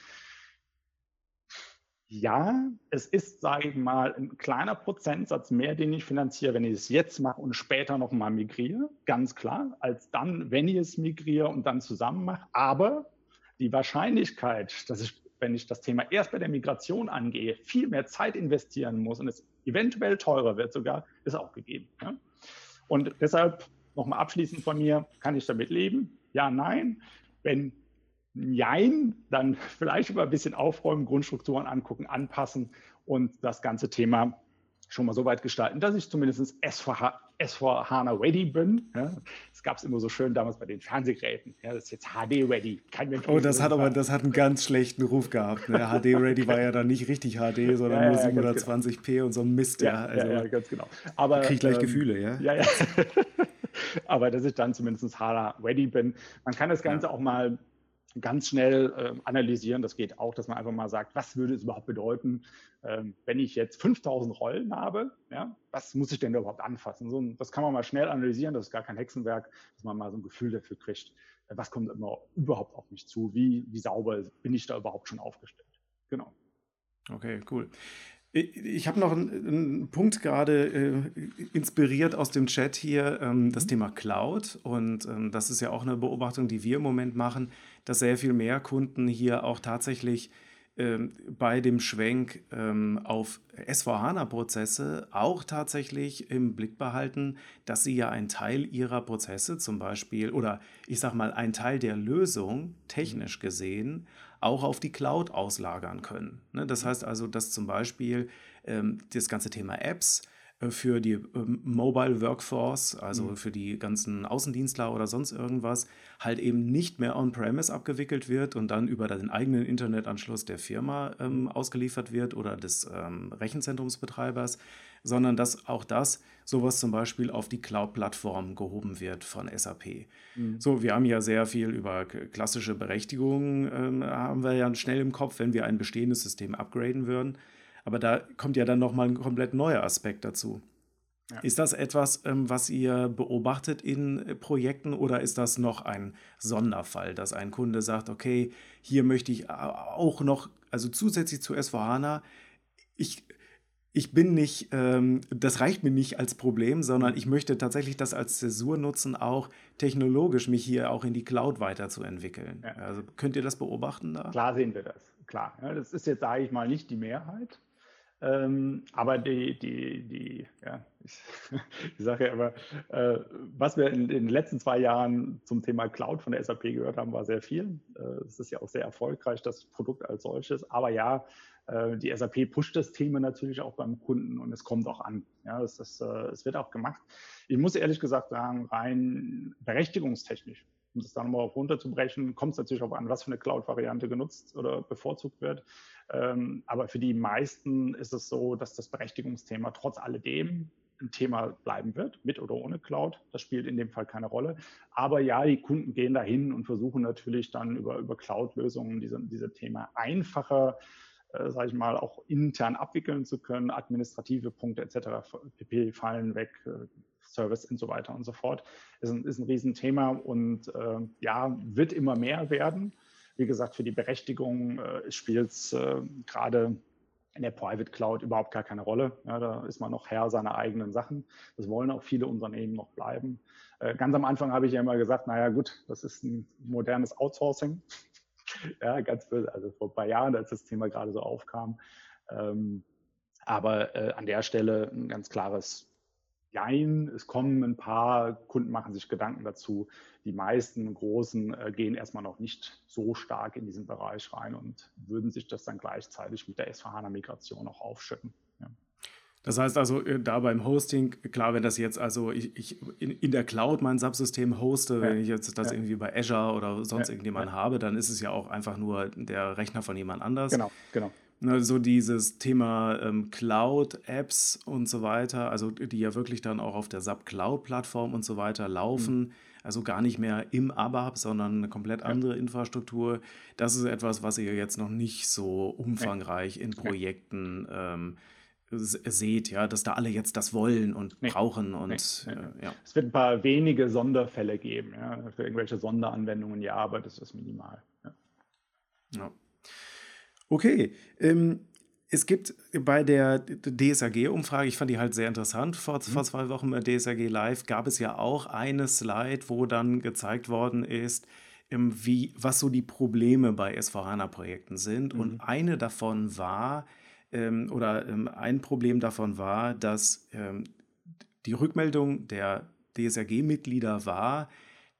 Ja, es ist, sage ich mal, ein kleiner Prozentsatz mehr, den ich finanziere, wenn ich es jetzt mache und später nochmal migriere, ganz klar, als dann, wenn ich es migriere und dann zusammen mache. Aber die Wahrscheinlichkeit, dass ich, wenn ich das Thema erst bei der Migration angehe, viel mehr Zeit investieren muss und es eventuell teurer wird sogar, ist auch gegeben. Ja? Und deshalb nochmal abschließend von mir, kann ich damit leben? Ja, nein. Wenn Nein, dann vielleicht über ein bisschen aufräumen, Grundstrukturen angucken, anpassen und das ganze Thema schon mal so weit gestalten, dass ich zumindest S4, S4 HANA ready bin. Ja, das gab es immer so schön damals bei den Fernsehgeräten. Ja, das ist jetzt HD ready. Oh, das hat aber das hat einen ganz schlechten Ruf gehabt. Ne? HD ready war ja dann nicht richtig HD, sondern ja, nur 720p genau. und so ein Mist. Ja, also, ja, ganz genau. Aber kriege ich gleich ähm, Gefühle, ja. Ja, ja. aber dass ich dann zumindest HANA ready bin. Man kann das Ganze auch mal ganz schnell äh, analysieren. Das geht auch, dass man einfach mal sagt, was würde es überhaupt bedeuten, ähm, wenn ich jetzt 5000 Rollen habe? Ja, was muss ich denn da überhaupt anfassen? So, das kann man mal schnell analysieren. Das ist gar kein Hexenwerk, dass man mal so ein Gefühl dafür kriegt, äh, was kommt immer überhaupt auf mich zu? Wie, wie sauber bin ich da überhaupt schon aufgestellt? Genau. Okay, cool. Ich habe noch einen, einen, Punkt gerade äh, inspiriert aus dem Chat hier, ähm, das mhm. Thema Cloud. Und ähm, das ist ja auch eine Beobachtung, die wir im Moment machen, dass sehr viel mehr Kunden hier auch tatsächlich ähm, bei dem Schwenk ähm, auf S4HANA-Prozesse auch tatsächlich im Blick behalten, dass sie ja einen Teil ihrer Prozesse zum Beispiel oder ich sage mal einen Teil der Lösung technisch gesehen auch auf die Cloud auslagern können. Ne? Das heißt also, dass zum Beispiel ähm, das ganze Thema Apps äh, für die ähm, Mobile Workforce, also mhm. für die ganzen Außendienstler oder sonst irgendwas, halt eben nicht mehr on-premise abgewickelt wird und dann über den eigenen Internetanschluss der Firma ähm, ausgeliefert wird oder des ähm, Rechenzentrumsbetreibers, sondern dass auch das sowas zum Beispiel auf die Cloud-Plattform gehoben wird von SAP. Mhm. So, wir haben ja sehr viel über klassische Berechtigungen, ähm, haben wir ja schnell im Kopf, wenn wir ein bestehendes System upgraden würden. Aber da kommt ja dann nochmal ein komplett neuer Aspekt dazu. Ja. Ist das etwas, ähm, was ihr beobachtet in äh, Projekten oder ist das noch ein Sonderfall, dass ein Kunde sagt, okay, hier möchte ich auch noch, also zusätzlich zu S4HANA, ich ich bin nicht, ähm, das reicht mir nicht als Problem, sondern ich möchte tatsächlich das als Zäsur nutzen, auch technologisch mich hier auch in die Cloud weiterzuentwickeln. Ja. Also könnt ihr das beobachten da? Klar sehen wir das, klar. Ja, das ist jetzt, sage ich mal, nicht die Mehrheit. Ähm, aber die, die, die, ja, ich, ich sage ja immer, äh, was wir in, in, den letzten zwei Jahren zum Thema Cloud von der SAP gehört haben, war sehr viel. Äh, es ist ja auch sehr erfolgreich, das Produkt als solches. Aber ja, äh, die SAP pusht das Thema natürlich auch beim Kunden und es kommt auch an. Ja, es, ist, äh, es wird auch gemacht. Ich muss ehrlich gesagt sagen, rein berechtigungstechnisch, um das dann nochmal runterzubrechen, kommt es natürlich auch an, was für eine Cloud-Variante genutzt oder bevorzugt wird. Ähm, aber für die meisten ist es so, dass das Berechtigungsthema trotz alledem ein Thema bleiben wird, mit oder ohne Cloud. Das spielt in dem Fall keine Rolle. Aber ja, die Kunden gehen dahin und versuchen natürlich dann über, über Cloud-Lösungen diese, diese Thema einfacher äh, sage ich mal, auch intern abwickeln zu können, administrative Punkte etc., PP fallen weg, äh, Service und so weiter und so fort. Ist ein, ist ein Riesenthema und äh, ja, wird immer mehr werden. Wie gesagt, für die Berechtigung äh, spielt es äh, gerade in der Private Cloud überhaupt gar keine Rolle. Ja, da ist man noch Herr seiner eigenen Sachen. Das wollen auch viele Unternehmen noch bleiben. Äh, ganz am Anfang habe ich ja immer gesagt, naja gut, das ist ein modernes Outsourcing. ja, ganz böse, also vor ein paar Jahren, als das Thema gerade so aufkam. Ähm, aber äh, an der Stelle ein ganz klares Jein. Es kommen ein paar Kunden, machen sich Gedanken dazu. Die meisten großen äh, gehen erstmal noch nicht so stark in diesen Bereich rein und würden sich das dann gleichzeitig mit der S4HANA-Migration auch aufschütten. Ja. Das heißt also, äh, da beim Hosting, klar, wenn das jetzt also ich, ich in, in, der Cloud mein Subsystem hoste, ja. wenn ich jetzt das ja. irgendwie bei Azure oder sonst ja. irgendjemand habe, dann ist es ja auch einfach nur der Rechner von jemand anders. Genau, genau. Ne, so dieses Thema ähm, Cloud-Apps und so weiter, also die ja wirklich dann auch auf der SAP-Cloud-Plattform und so weiter laufen, mhm. also gar nicht mehr im ABAP, sondern eine komplett andere Infrastruktur. Das ist etwas, was ihr jetzt noch nicht so umfangreich in Projekten ähm, seht, ja, dass da alle jetzt das wollen und nee, brauchen und nee, nee, äh, ja. Es wird ein paar wenige Sonderfälle geben, ja, für irgendwelche Sonderanwendungen, ja, aber das ist minimal. Ja. ja. Okay, ähm, es gibt bei der DSAG-Umfrage, ich fand die halt sehr interessant, vor, mhm. vor zwei Wochen bei DSAG Live gab es ja auch eine Slide, wo dann gezeigt worden ist, ähm, wie, was so die Probleme bei S4HANA-Projekten sind. Mhm. Und eine davon war, ähm, oder ähm, ein Problem davon war, dass ähm, die Rückmeldung der DSRG-Mitglieder war,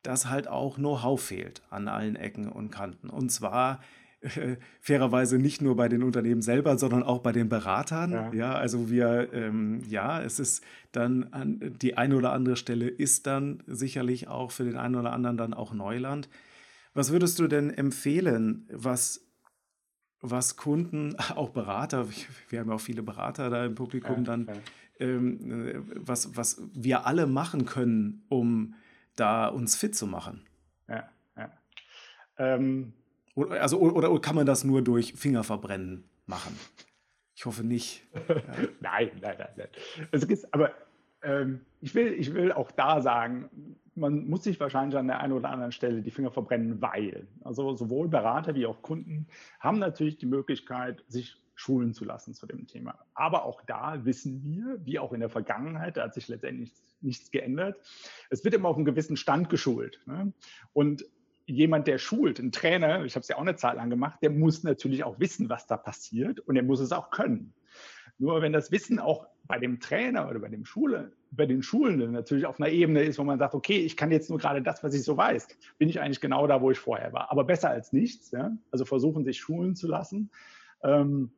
dass halt auch Know-how fehlt an allen Ecken und Kanten. Und zwar äh, fairerweise nicht nur bei den Unternehmen selber, sondern auch bei den Beratern. Ja, ja also wir, ähm, ja, es ist dann an die eine oder andere Stelle ist dann sicherlich auch für den einen oder anderen dann auch Neuland. Was würdest du denn empfehlen, was was Kunden, auch Berater, wir haben ja auch viele Berater da im Publikum, ja, dann. Ähm, äh, was, was wir alle machen können, um da uns fit zu machen. Ja, ja. Ähm, oder, also, oder, oder kann man das nur durch Fingerverbrennen machen? Ich hoffe nicht. Ja. nein, nein, nein, nein. Es ist, aber ähm, ich, will, ich will auch da sagen, man muss sich wahrscheinlich an der einen oder anderen Stelle die Finger verbrennen, weil also sowohl Berater wie auch Kunden haben natürlich die Möglichkeit, sich schulen zu lassen zu dem Thema. Aber auch da wissen wir, wie auch in der Vergangenheit, da hat sich letztendlich nichts geändert. Es wird immer auf einen gewissen Stand geschult. Ne? Und jemand, der schult, ein Trainer, ich habe es ja auch eine Zeit lang gemacht, der muss natürlich auch wissen, was da passiert und er muss es auch können. Nur wenn das Wissen auch bei dem Trainer oder bei dem Schule, bei den Schulenden natürlich auf einer Ebene ist, wo man sagt, okay, ich kann jetzt nur gerade das, was ich so weiß, bin ich eigentlich genau da, wo ich vorher war. Aber besser als nichts. Ja? Also versuchen, sich schulen zu lassen. Ähm,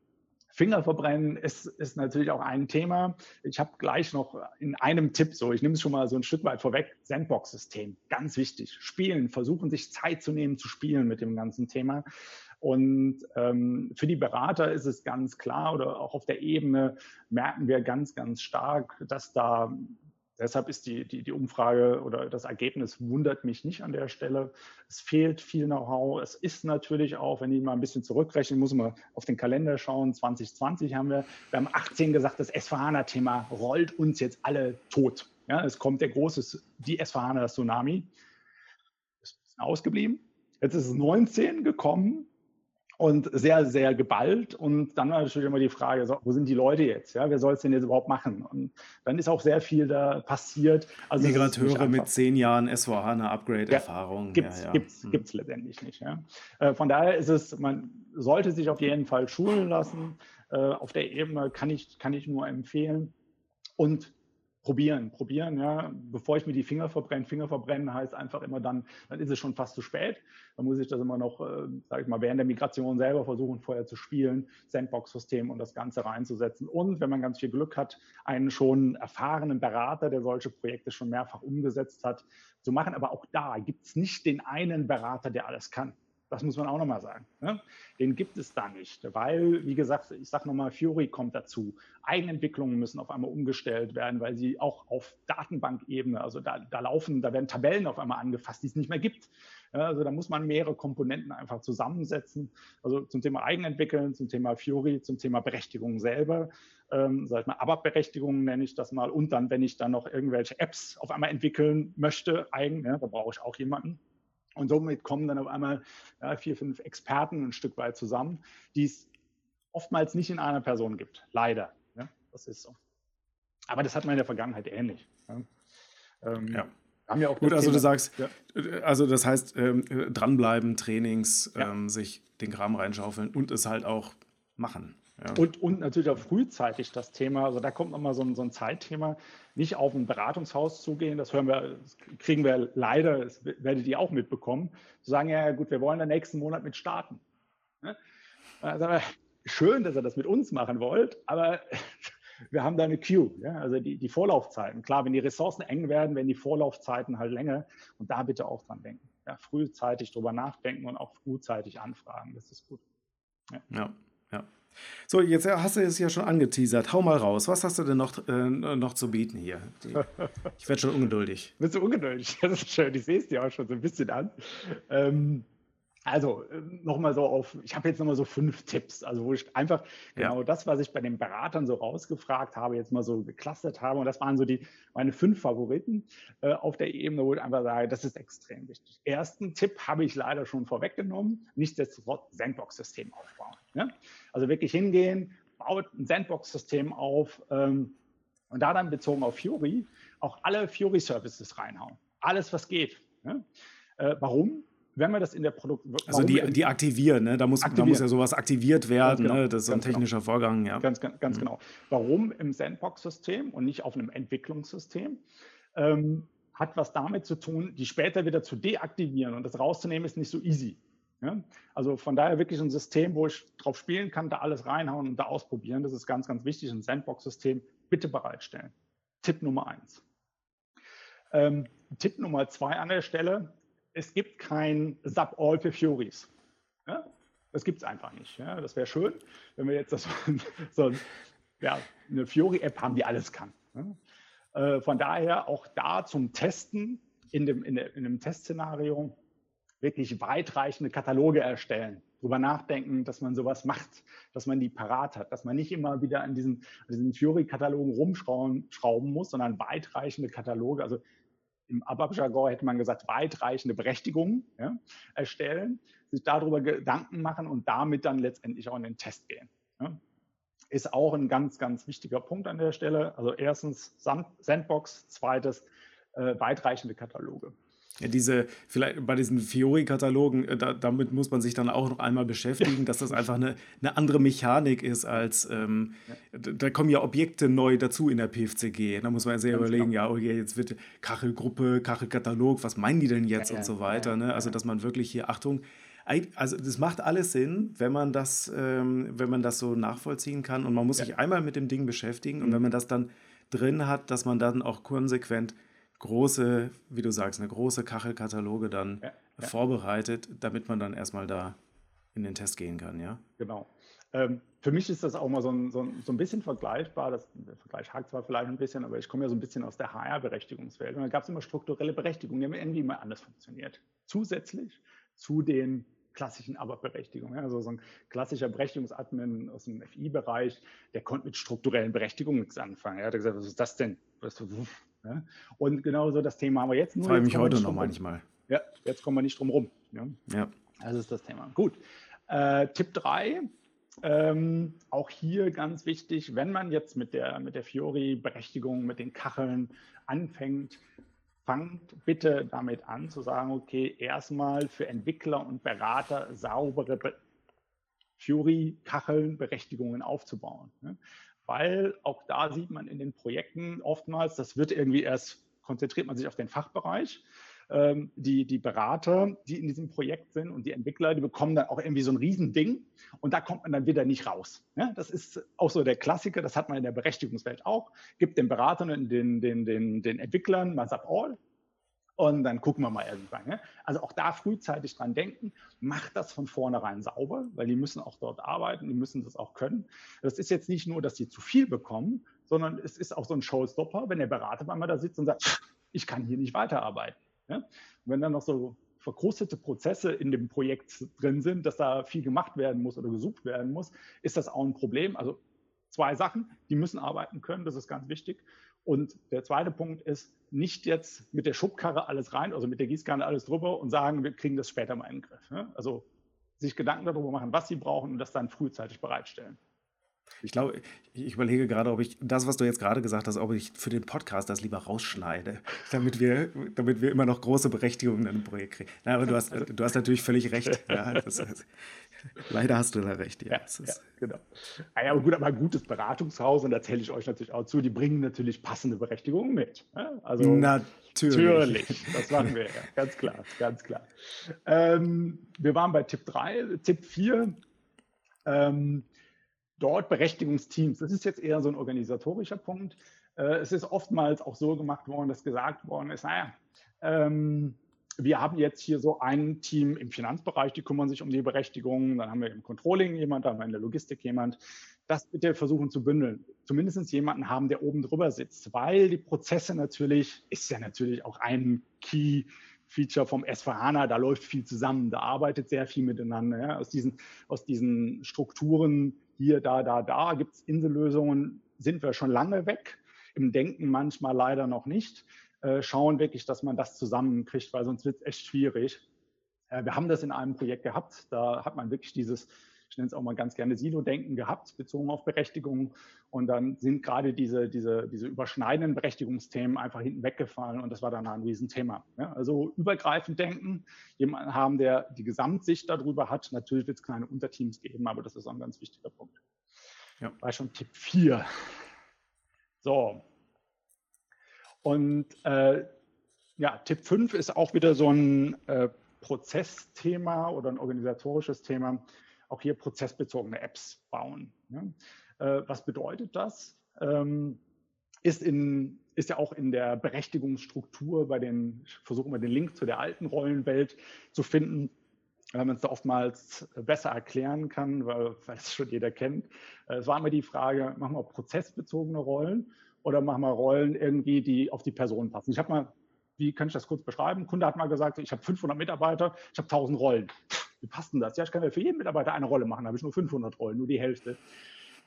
Finger verbrennen ist, ist natürlich auch ein Thema. Ich habe gleich noch in einem Tipp so, ich nehme es schon mal so ein Stück weit vorweg, Sandbox-System, ganz wichtig. Spielen, versuchen sich Zeit zu nehmen, zu spielen mit dem ganzen Thema. Und ähm, für die Berater ist es ganz klar oder auch auf der Ebene merken wir ganz, ganz stark, dass da Deshalb ist die, die, die Umfrage oder das Ergebnis wundert mich nicht an der Stelle. Es fehlt viel Know-how. Es ist natürlich auch, wenn ich mal ein bisschen zurückrechnen, muss man auf den Kalender schauen. 2020 haben wir, wir haben 18 gesagt, das S4HANA-Thema rollt uns jetzt alle tot. Ja, es kommt der große, die S4HANA-Tsunami. Ist ausgeblieben. Jetzt ist es 19 gekommen und sehr, sehr geballt. Und dann war natürlich immer die Frage, so, wo sind die Leute jetzt? Ja, wer soll es denn jetzt überhaupt machen? Und dann ist auch sehr viel da passiert. Also Migrateure mit zehn Jahren S4HANA-Upgrade-Erfahrung. Ja, gibt es ja, ja. gibt's, hm. letztendlich nicht. Ja. Äh, von daher ist es, man sollte sich auf jeden Fall schulen lassen. Äh, auf der Ebene kann ich, kann ich nur empfehlen. Und probieren, probieren, ja, bevor ich mir die Finger verbrenne. Finger verbrennen heißt einfach immer dann, dann ist es schon fast zu spät. Dann muss ich das immer noch, äh, sage ich mal, während der Migration selber versuchen, vorher zu spielen, Sandbox-System und das Ganze reinzusetzen. Und wenn man ganz viel Glück hat, einen schon erfahrenen Berater, der solche Projekte schon mehrfach umgesetzt hat, zu machen. Aber auch da gibt es nicht den einen Berater, der alles kann. Das muss man auch nochmal sagen. Ne? Den gibt es da nicht, weil, wie gesagt, ich sage nochmal, Fury kommt dazu. Eigenentwicklungen müssen auf einmal umgestellt werden, weil sie auch auf Datenbankebene, also da, da laufen, da werden Tabellen auf einmal angefasst, die es nicht mehr gibt. Ja, also da muss man mehrere Komponenten einfach zusammensetzen. Also zum Thema Eigenentwickeln, zum Thema Fury, zum Thema Berechtigung selber. Ähm, sag ich mal, ABAP-Berechtigung nenne ich das mal. Und dann, wenn ich dann noch irgendwelche Apps auf einmal entwickeln möchte, eigen, ja, da brauche ich auch jemanden. Und somit kommen dann auf einmal ja, vier, fünf Experten ein Stück weit zusammen, die es oftmals nicht in einer Person gibt. Leider. Ja, das ist so. Aber das hat man in der Vergangenheit ähnlich. Ja. Ähm, ja. Haben ja auch Gut, also Thema, du sagst, also das heißt, ähm, dranbleiben, Trainings, ähm, sich den Kram reinschaufeln und es halt auch machen. Ja. Und, und natürlich auch frühzeitig das Thema, also da kommt nochmal so ein, so ein Zeitthema, nicht auf ein Beratungshaus zugehen, das hören wir, das kriegen wir leider, das werdet ihr auch mitbekommen, zu sagen, ja gut, wir wollen den nächsten Monat mit starten. Also, schön, dass ihr das mit uns machen wollt, aber wir haben da eine Queue, ja? also die, die Vorlaufzeiten. Klar, wenn die Ressourcen eng werden, werden die Vorlaufzeiten halt länger und da bitte auch dran denken. Ja, frühzeitig drüber nachdenken und auch frühzeitig anfragen, das ist gut. Ja. ja, ja. So, jetzt hast du es ja schon angeteasert. Hau mal raus. Was hast du denn noch, äh, noch zu bieten hier? Ich werde schon ungeduldig. Bist du ungeduldig? Das ist schön. Ich sehe es dir auch schon so ein bisschen an. Ähm, also äh, nochmal so auf, ich habe jetzt nochmal so fünf Tipps, also wo ich einfach genau ja. das, was ich bei den Beratern so rausgefragt habe, jetzt mal so geklustert habe. Und das waren so die meine fünf Favoriten äh, auf der Ebene, wo ich einfach sage, das ist extrem wichtig. Ersten Tipp habe ich leider schon vorweggenommen, nichtsdestotrotz Sandbox-System aufbauen. Ne? Also wirklich hingehen, baut ein Sandbox-System auf ähm, und da dann bezogen auf Fury auch alle Fury-Services reinhauen. Alles, was geht. Ne? Äh, warum? Wenn man das in der Produkt. Also die, die aktivieren, ne? da, muss, aktivieren. da muss ja sowas aktiviert werden, genau, ne? das ist so ein genau. technischer genau. Vorgang. Ja. Ganz, ganz, ganz mhm. genau. Warum im Sandbox-System und nicht auf einem Entwicklungssystem? Ähm, hat was damit zu tun, die später wieder zu deaktivieren und das rauszunehmen ist nicht so easy. Ja? Also von daher wirklich ein System, wo ich drauf spielen kann, da alles reinhauen und da ausprobieren. Das ist ganz, ganz wichtig. Ein Sandbox-System bitte bereitstellen. Tipp Nummer eins. Ähm, Tipp Nummer zwei an der Stelle, es gibt kein Sub-All für Furies. Ja? Das gibt es einfach nicht. Ja? Das wäre schön, wenn wir jetzt das, so ja, eine Fury-App haben, die alles kann. Ja? Äh, von daher auch da zum Testen in dem, in, in dem Testszenario wirklich weitreichende Kataloge erstellen, darüber nachdenken, dass man sowas macht, dass man die parat hat, dass man nicht immer wieder an diesen, diesen Fury-Katalogen rumschrauben muss, sondern weitreichende Kataloge, also im ABAP-Jargon hätte man gesagt, weitreichende Berechtigungen ja, erstellen, sich darüber Gedanken machen und damit dann letztendlich auch in den Test gehen. Ja. Ist auch ein ganz, ganz wichtiger Punkt an der Stelle. Also erstens Sandbox, zweites äh, weitreichende Kataloge. Ja, diese, vielleicht bei diesen Fiori-Katalogen, äh, da, damit muss man sich dann auch noch einmal beschäftigen, dass das einfach eine, eine andere Mechanik ist als, ähm, ja. da kommen ja Objekte neu dazu in der PFCG. Da muss man sehr Ganz überlegen, genau. ja, okay, jetzt wird Kachelgruppe, Kachelkatalog, was meinen die denn jetzt ja, und so weiter. Ne? Also, dass man wirklich hier, Achtung, also das macht alles Sinn, wenn man das, ähm, wenn man das so nachvollziehen kann und man muss sich einmal mit dem Ding beschäftigen mhm. und wenn man das dann drin hat, dass man dann auch konsequent große, wie du sagst, eine große Kachelkataloge dann ja, ja. vorbereitet, damit man dann erstmal da in den Test gehen kann, ja? Genau. Ähm, für mich ist das auch mal so ein, so ein, so ein bisschen vergleichbar. Das, der Vergleich hakt zwar vielleicht ein bisschen, aber ich komme ja so ein bisschen aus der HR-Berechtigungswelt. Und da gab es immer strukturelle Berechtigungen, die haben irgendwie immer anders funktioniert. Zusätzlich zu den klassischen Aber-Berechtigungen. Also so ein klassischer Berechtigungsadmin aus dem FI-Bereich, der konnte mit strukturellen Berechtigungen nichts anfangen. Er hat gesagt, was ist das denn? Ja? Und genauso das Thema haben wir jetzt. Nur Frage mich heute noch manchmal. Ja, jetzt kommen wir nicht drum rum. Ja. ja. Das ist das Thema. Gut. Äh, Tipp 3. Ähm, auch hier ganz wichtig, wenn man jetzt mit der, mit der Fiori-Berechtigung, mit den Kacheln anfängt, fangt bitte damit an zu sagen, okay, erstmal für Entwickler und Berater saubere Fury-Kacheln, Berechtigungen aufzubauen. Ne? weil auch da sieht man in den Projekten oftmals, das wird irgendwie erst, konzentriert man sich auf den Fachbereich. Ähm, die, die Berater, die in diesem Projekt sind und die Entwickler, die bekommen dann auch irgendwie so ein Riesending und da kommt man dann wieder nicht raus. Ja, das ist auch so der Klassiker, das hat man in der Berechtigungswelt auch. Gibt den Beratern und den, den, den, den Entwicklern mal Sub All, und dann gucken wir mal irgendwann. Ne? Also auch da frühzeitig dran denken, macht das von vornherein sauber, weil die müssen auch dort arbeiten, die müssen das auch können. Das ist jetzt nicht nur, dass sie zu viel bekommen, sondern es ist auch so ein Showstopper, wenn der Berater einmal da sitzt und sagt, ich kann hier nicht weiterarbeiten. Ne? Wenn dann noch so verkrustete Prozesse in dem Projekt drin sind, dass da viel gemacht werden muss oder gesucht werden muss, ist das auch ein Problem. Also zwei Sachen, die müssen arbeiten können, das ist ganz wichtig. Und der zweite Punkt ist, nicht jetzt mit der Schubkarre alles rein, also mit der Gießkanne alles drüber und sagen, wir kriegen das später mal in den Griff. Also sich Gedanken darüber machen, was sie brauchen und das dann frühzeitig bereitstellen. Ich glaube, ich überlege gerade, ob ich das, was du jetzt gerade gesagt hast, ob ich für den Podcast das lieber rausschneide, damit wir, damit wir immer noch große Berechtigungen in einem Projekt kriegen. Na, aber du hast, also, du hast natürlich völlig recht. Ja, das, leider hast du da recht. Ja, ja, ja genau. Ah ja, aber gut, aber ein gutes Beratungshaus, und da zähle ich euch natürlich auch zu, die bringen natürlich passende Berechtigungen mit. Also, natürlich. natürlich. Das machen wir ja, ganz klar, ganz klar. Ähm, wir waren bei Tipp 3, Tipp 4. Ähm, dort Berechtigungsteams. Das ist jetzt eher so ein organisatorischer Punkt. Äh, es ist oftmals auch so gemacht worden, dass gesagt worden ist, naja, ähm, wir haben jetzt hier so ein Team im Finanzbereich, die kümmern sich um die Berechtigungen. Dann haben wir im Controlling jemand, dann haben wir in der Logistik jemand. Das bitte versuchen zu bündeln. Zumindest jemanden haben, der oben drüber sitzt, weil die Prozesse natürlich, ist ja natürlich auch ein Key Feature vom S4HANA, da läuft viel zusammen, da arbeitet sehr viel miteinander. Ja. Aus, diesen, aus diesen Strukturen hier, da, da, da gibt es Insellösungen, sind wir schon lange weg. Im Denken manchmal leider noch nicht. Äh, schauen wirklich, dass man das zusammenkriegt, weil sonst wird es echt schwierig. Äh, wir haben das in einem Projekt gehabt, da hat man wirklich dieses ich nenne es auch mal ganz gerne Silo-Denken gehabt, bezogen auf Berechtigungen. Und dann sind gerade diese, diese, diese überschneidenden Berechtigungsthemen einfach hinten weggefallen und das war dann ein Riesenthema. Ja, also übergreifend denken, jemanden haben, der die Gesamtsicht darüber hat. Natürlich wird es kleine Unterteams geben, aber das ist auch ein ganz wichtiger Punkt. Ja. War schon Tipp 4. So. Und äh, ja, Tipp 5 ist auch wieder so ein äh, Prozessthema oder ein organisatorisches Thema auch hier prozessbezogene Apps bauen. Ne? Äh, was bedeutet das? Ähm, ist, in, ist ja auch in der Berechtigungsstruktur bei den, versuchen wir den Link zu der alten Rollenwelt zu finden, weil man es da oftmals besser erklären kann, weil, weil es schon jeder kennt. Äh, es war immer die Frage, machen wir prozessbezogene Rollen oder machen wir Rollen irgendwie, die auf die Person passen. Ich habe mal, wie kann ich das kurz beschreiben? Ein Kunde hat mal gesagt, ich habe 500 Mitarbeiter, ich habe 1000 Rollen wie passt denn das? Ja, ich kann ja für jeden Mitarbeiter eine Rolle machen, da habe ich nur 500 Rollen, nur die Hälfte.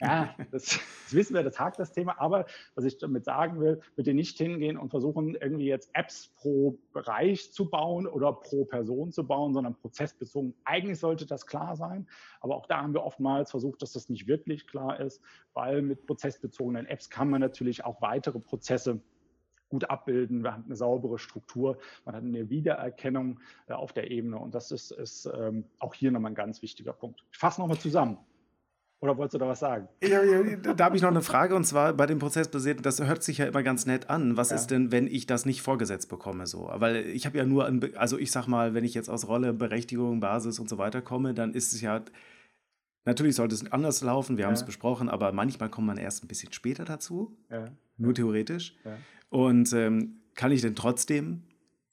Ja, das, das, wissen wir, das hakt das Thema. Aber was ich damit sagen will, bitte nicht hingehen und versuchen, irgendwie jetzt Apps pro Bereich zu bauen oder pro Person zu bauen, sondern prozessbezogen. Eigentlich sollte das klar sein. Aber auch da haben wir oftmals versucht, dass das nicht wirklich klar ist, weil mit prozessbezogenen Apps kann man natürlich auch weitere Prozesse gut abbilden. Wir haben eine saubere Struktur, man hat eine Wiedererkennung äh, auf der Ebene und das ist, ist ähm, auch hier nochmal ein ganz wichtiger Punkt. Ich fasse nochmal zusammen. Oder wolltest du da was sagen? Ja, ja, da habe ich noch eine Frage und zwar bei dem Prozessbasierten, das hört sich ja immer ganz nett an. Was ja. ist denn, wenn ich das nicht vorgesetzt bekomme so? Weil ich habe ja nur, ein, also ich sag mal, wenn ich jetzt aus Rolle, Berechtigung, Basis und so weiter komme, dann ist es ja Natürlich sollte es anders laufen, wir haben es besprochen, aber manchmal kommt man erst ein bisschen später dazu, nur theoretisch. Und ähm, kann ich denn trotzdem,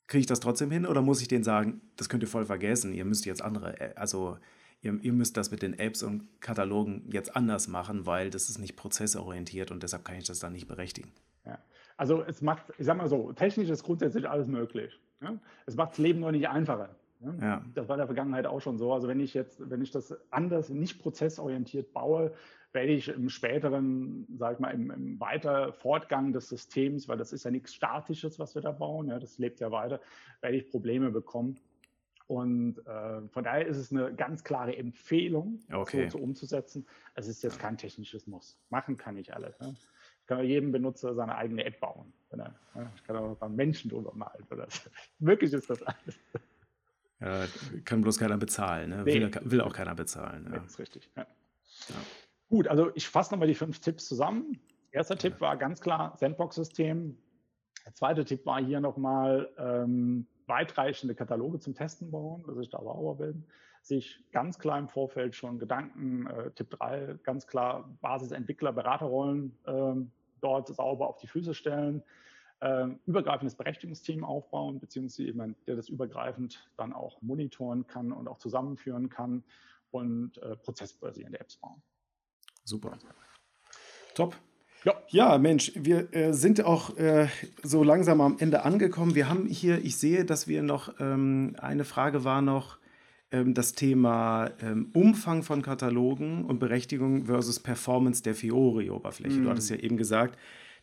kriege ich das trotzdem hin oder muss ich denen sagen, das könnt ihr voll vergessen, ihr müsst jetzt andere, äh, also ihr, ihr müsst das mit den Apps und Katalogen jetzt anders machen, weil das ist nicht prozessorientiert und deshalb kann ich das dann nicht berechtigen. Ja. Also es macht, ich sag mal so, technisch ist grundsätzlich alles möglich. Ja? Es macht das Leben nur nicht einfacher. Ja. Das war in der Vergangenheit auch schon so. Also wenn ich jetzt, wenn ich das anders, nicht prozessorientiert baue, werde ich im späteren, sag ich mal, im, im weiter Fortgang des Systems, weil das ist ja nichts Statisches, was wir da bauen, ja, das lebt ja weiter, werde ich Probleme bekommen. Und äh, von daher ist es eine ganz klare Empfehlung, okay. so, so, umzusetzen. Es ist jetzt kein technisches Muss. Machen kann ich alles. Ne? Ich kann jedem Benutzer seine eigene App bauen. Er, ich kann auch beim Menschen drüber malen. Oder so. Möglich ist das alles. Ja, kann bloß keiner bezahlen. Ne? Nee. Will, will, auch keiner bezahlen. Ja. Das ist richtig. Ja. Ja. Gut, also ich fasse nochmal die fünf Tipps zusammen. Erster Tipp war ganz klar Sandbox-System. Der zweite Tipp war hier nochmal ähm, weitreichende Kataloge zum Testen bauen, dass ich da sauber bin. Sich ganz klar im Vorfeld schon Gedanken, äh, Tipp 3, ganz klar Basisentwickler, Beraterrollen äh, dort sauber auf die Füße stellen äh, übergreifendes Berechtigungsteam aufbauen, beziehungsweise jemand, der das übergreifend dann auch monitoren kann und auch zusammenführen kann und äh, prozessbasierende Apps bauen. Super. Top. Ja. ja, Mensch, wir äh, sind auch äh, so langsam am Ende angekommen. Wir haben hier, ich sehe, dass wir noch, ähm, eine Frage war noch, ähm, das Thema ähm, Umfang von Katalogen und Berechtigung versus Performance der Fiori-Oberfläche. Mm. Du hattest ja eben gesagt,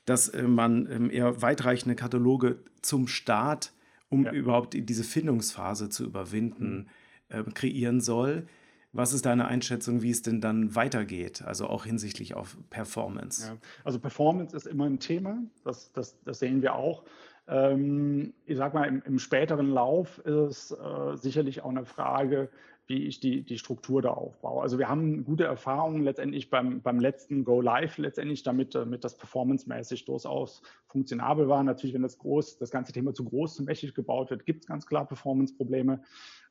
dass äh, man ähm, eher weitreichende Kataloge zum Start, um ja. überhaupt diese Findungsphase zu überwinden, äh, kreieren soll. Was ist deine Einschätzung, wie es denn dann weitergeht, also auch hinsichtlich auf Performance? Ja, also Performance ist immer ein Thema, das, das, das sehen wir auch. Ähm, ich sage mal, im, im, späteren Lauf ist äh, sicherlich auch eine Frage, wie ich die, die Struktur da aufbaue. Also wir haben gute Erfahrungen letztendlich beim, beim letzten Go Live letztendlich, damit, damit das performancemäßig durchaus funktionabel war. Natürlich, wenn das groß, das ganze Thema zu groß, zu mächtig gebaut wird, gibt es ganz klar Performance-Probleme.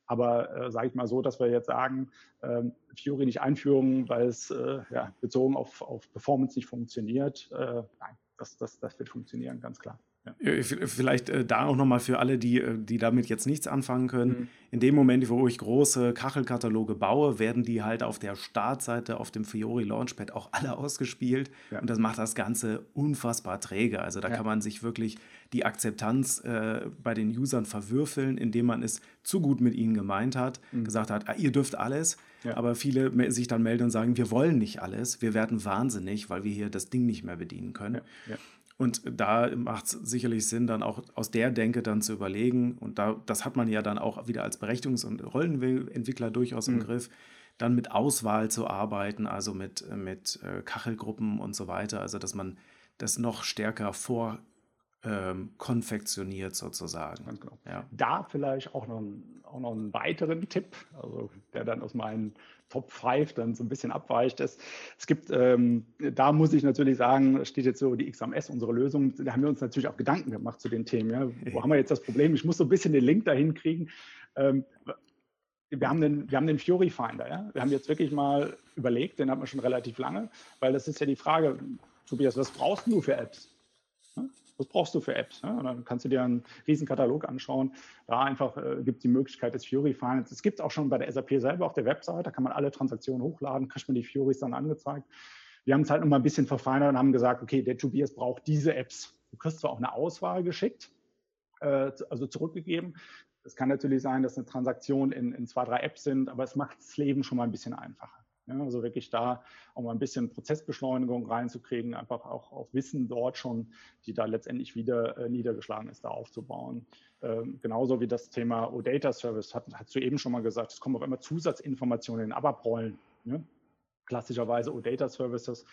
Aber äh, sage ich mal so, dass wir jetzt sagen, ähm, Fiori nicht einführen, weil es äh, ja, bezogen auf, auf Performance nicht funktioniert. Äh, nein, das, das, das wird funktionieren, ganz klar. Ja. Vielleicht äh, da auch nochmal für alle, die, äh, die damit jetzt nichts anfangen können. Mhm. In dem Moment, wo ich große Kachelkataloge baue, werden die halt auf der Startseite auf dem Fiori Launchpad auch alle ausgespielt. Ja. Und das macht das Ganze unfassbar träge. Also da ja. kann man sich wirklich die Akzeptanz äh, bei den Usern verwürfeln, indem man es zu gut mit ihnen gemeint hat, mhm. gesagt hat, ah, ihr dürft alles. Aber viele sich dann melden und sagen, wir wollen nicht alles, wir werden wahnsinnig, weil wir hier das Ding nicht mehr bedienen können. Und da macht es sicherlich Sinn, dann auch aus der Denke dann zu überlegen, und da, das hat man ja dann auch wieder als Berechtigungs- und Rollenentwickler durchaus im mhm. Griff, dann mit Auswahl zu arbeiten, also mit, mit äh, Kachelgruppen und so weiter, also dass man das noch stärker vor ähm, konfektioniert sozusagen. Ganz genau. Ja. Da vielleicht auch noch, auch noch einen weiteren Tipp, also der dann aus meinen Top 5 dann so ein bisschen abweicht ist. Es gibt, ähm, da muss ich natürlich sagen, steht jetzt so die XMS, unsere Lösung, da haben wir uns natürlich auch Gedanken gemacht zu den Themen. Ja. Wo haben wir jetzt das Problem? Ich muss so ein bisschen den Link dahin kriegen. Ähm, wir haben den, wir haben den Fury Finder. Ja? Wir haben jetzt wirklich mal überlegt, den haben wir schon relativ lange, weil das ist ja die Frage, Tobias, was brauchst du für Apps? Was brauchst du für Apps? Ne? Dann kannst du dir einen riesen Katalog anschauen. Da einfach äh, gibt es die Möglichkeit des Fury Finance. Es gibt auch schon bei der SAP selber auf der Website, da kann man alle Transaktionen hochladen, kriegt man die Furies dann angezeigt. Wir haben es halt nochmal ein bisschen verfeinert und haben gesagt, okay, der Tobias braucht diese Apps. Du kriegst zwar auch eine Auswahl geschickt, äh, also zurückgegeben. Es kann natürlich sein, dass eine Transaktion in, in zwei, drei Apps sind, aber es macht das Leben schon mal ein bisschen einfacher. Ja, also wirklich da mal ein bisschen Prozessbeschleunigung reinzukriegen, einfach auch auf Wissen dort schon, die da letztendlich wieder äh, niedergeschlagen ist, da aufzubauen. Ähm, genauso wie das Thema OData Service, hat, hast du eben schon mal gesagt, es kommen auch immer Zusatzinformationen in ABAP-Rollen. Ne? Klassischerweise OData Services.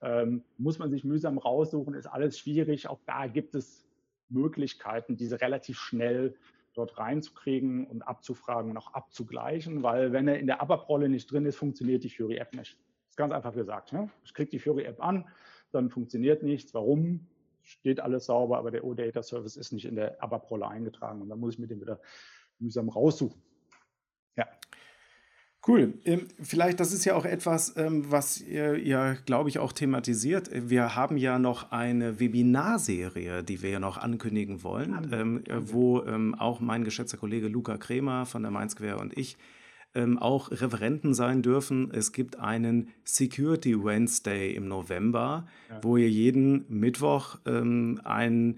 Ähm, muss man sich mühsam raussuchen, ist alles schwierig. Auch da gibt es Möglichkeiten, diese relativ schnell dort reinzukriegen und abzufragen und auch abzugleichen, weil wenn er in der ABAP-Rolle nicht drin ist, funktioniert die Fury-App nicht. Das ist ganz einfach gesagt. Ja? Ich kriege die Fury-App an, dann funktioniert nichts. Warum? Steht alles sauber, aber der OData-Service ist nicht in der ABAP-Rolle eingetragen und dann muss ich mir den wieder mühsam raussuchen. Cool. Ähm, vielleicht, das ist ja auch etwas, ähm, was ihr ja, glaube ich, auch thematisiert. Wir haben ja noch eine Webinarserie, die wir ja noch ankündigen wollen, ähm, wo auch mein geschätzter Kollege Luca Kremer von der Mainz-Quer und ich auch Referenten sein dürfen. Es gibt einen Security Wednesday im November, wo ihr jeden Mittwoch ähm, ein,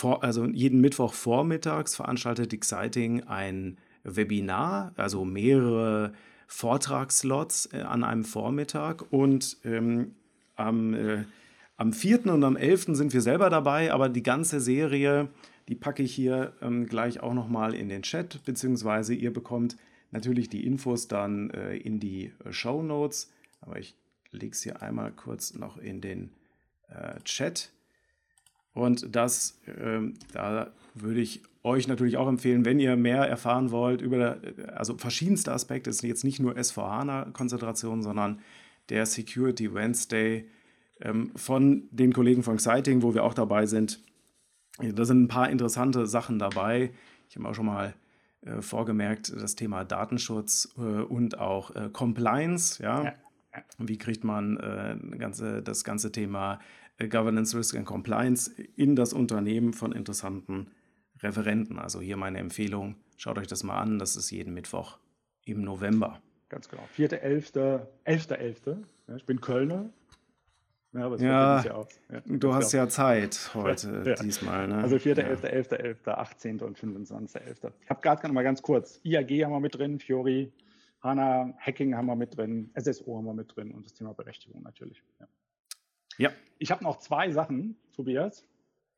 also jeden Mittwoch vormittags veranstaltet Exciting ein Webinar, also mehrere Vortragsslots äh, an einem Vormittag und ähm, am, äh, am 4. und am 11. sind wir selber dabei, aber die ganze Serie, die packe ich hier ähm, gleich auch nochmal in den Chat, beziehungsweise ihr bekommt natürlich die Infos dann äh, in die äh, Show Notes, aber ich lege es hier einmal kurz noch in den äh, Chat. Und das, ähm, da würde ich euch natürlich auch empfehlen, wenn ihr mehr erfahren wollt über also verschiedenste Aspekte, es ist jetzt nicht nur S4HANA-Konzentration, sondern der Security Wednesday ähm, von den Kollegen von Exciting, wo wir auch dabei sind. Da sind ein paar interessante Sachen dabei. Ich habe auch schon mal äh, vorgemerkt, das Thema Datenschutz äh, und auch äh, Compliance. Ja? ja. Wie kriegt man äh, ganze, das ganze Thema äh, Governance, Risk and Compliance in das Unternehmen von interessanten Referenten. Also hier meine Empfehlung, schaut euch das mal an, das ist jeden Mittwoch im November. Ganz genau. 4.11., 11.11. Ja, ich bin Kölner. Ja, aber ja, ja, ja du hast ja Zeit heute, ja. diesmal. Ne? Also 4.11., 11.11., 18. und 25.11. Ich habe gerade mal ganz kurz, IAG haben wir mit drin, Fiori, HANA, Hacking haben wir mit drin, SSO haben wir mit drin und das Thema Berechtigung natürlich. Ja. Ich habe noch zwei Sachen, Tobias.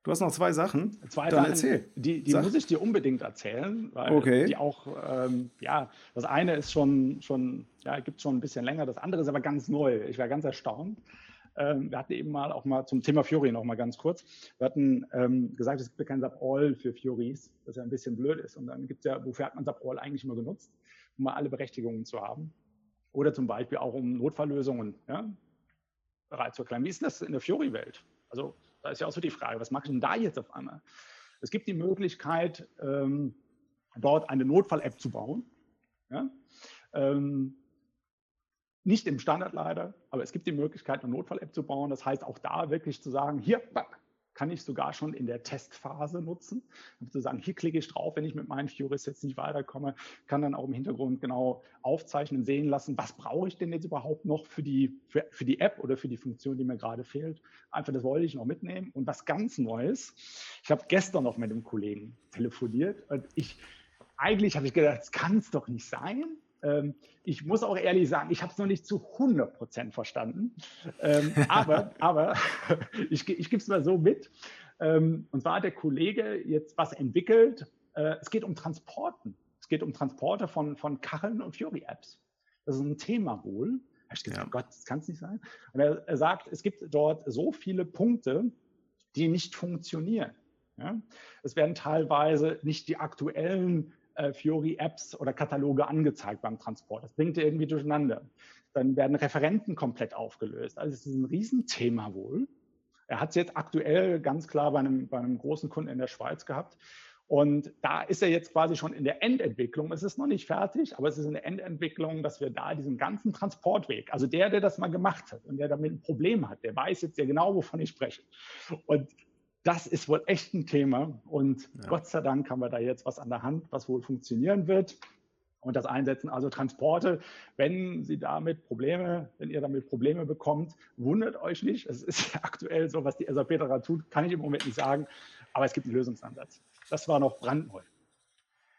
Du hast noch zwei Sachen? Zwei Dann Sachen, erzähl. Die, die muss ich dir unbedingt erzählen, weil okay. die auch, ähm, ja, das eine ist schon, schon ja, gibt es schon ein bisschen länger, das andere ist aber ganz neu. Ich war ganz erstaunt. Ähm, wir hatten eben mal auch mal zum Thema Fiori noch mal ganz kurz. Wir hatten ähm, gesagt, es gibt ja kein Sub-All für Fioris, was ja ein bisschen blöd ist. Und dann gibt es ja, wofür hat man Sub-All eigentlich immer genutzt? Um mal alle Berechtigungen zu haben. Oder zum Beispiel auch um Notfalllösungen ja, bereit zu erklären. Wie ist das in der Fiori-Welt? Also da ist ja auch so die Frage, was mache ich denn da jetzt auf einmal? Es gibt die Möglichkeit, ähm, dort eine Notfall-App zu bauen. Ja? Ähm, nicht im Standard leider, aber es gibt die Möglichkeit, eine Notfall-App zu bauen. Das heißt, auch da wirklich zu sagen, hier kann ich sogar schon in der Testphase nutzen. Und zu sagen, hier klicke ich drauf, wenn ich mit meinen Furies jetzt nicht weiterkomme, kann dann auch im Hintergrund genau aufzeichnen, sehen lassen, was brauche ich denn jetzt überhaupt noch für die, für, für die App oder für die Funktion, die mir gerade fehlt. Einfach, das wollte ich noch mitnehmen. Und was ganz Neues, ich habe gestern noch mit einem Kollegen telefoniert und ich, eigentlich habe ich gedacht, das kann es doch nicht sein. Ähm, ich muss auch ehrlich sagen, ich habe es noch nicht zu 100 Prozent verstanden. Ähm, aber aber ich, ich gebe es mal so mit. Ähm, und zwar hat der Kollege jetzt was entwickelt. Äh, es geht um Transporten. Es geht um Transporte von, von Kacheln und Fury-Apps. Das ist ein Thema wohl. Ich gesagt, ja. Gott, das kann es nicht sein. Und er, er, sagt, es gibt dort so viele Punkte, die nicht funktionieren. Ja? Es werden teilweise nicht die aktuellen äh, Fiori-Apps oder Kataloge angezeigt beim Transport. Das bringt irgendwie durcheinander. Dann werden Referenten komplett aufgelöst. Also es ist ein Riesenthema wohl. Er hat es jetzt aktuell ganz klar bei einem, bei einem großen Kunden in der Schweiz gehabt. Und da ist er jetzt quasi schon in der Endentwicklung. Es ist noch nicht fertig, aber es ist in der Endentwicklung, dass wir da diesen ganzen Transportweg, also der, der das mal gemacht hat und der damit ein Problem hat, der weiß jetzt ja genau, wovon ich spreche. Und das ist wohl echt ein Thema. Und ja. Gott sei Dank haben wir da jetzt was an der Hand, was wohl funktionieren wird. Und das Einsetzen, also Transporte, wenn Sie damit Probleme, wenn ihr damit Probleme bekommt, wundert euch nicht. Es ist ja aktuell so, was die SAP daran tut, kann ich im Moment nicht sagen. Aber es gibt einen Lösungsansatz. Das war noch brandneu.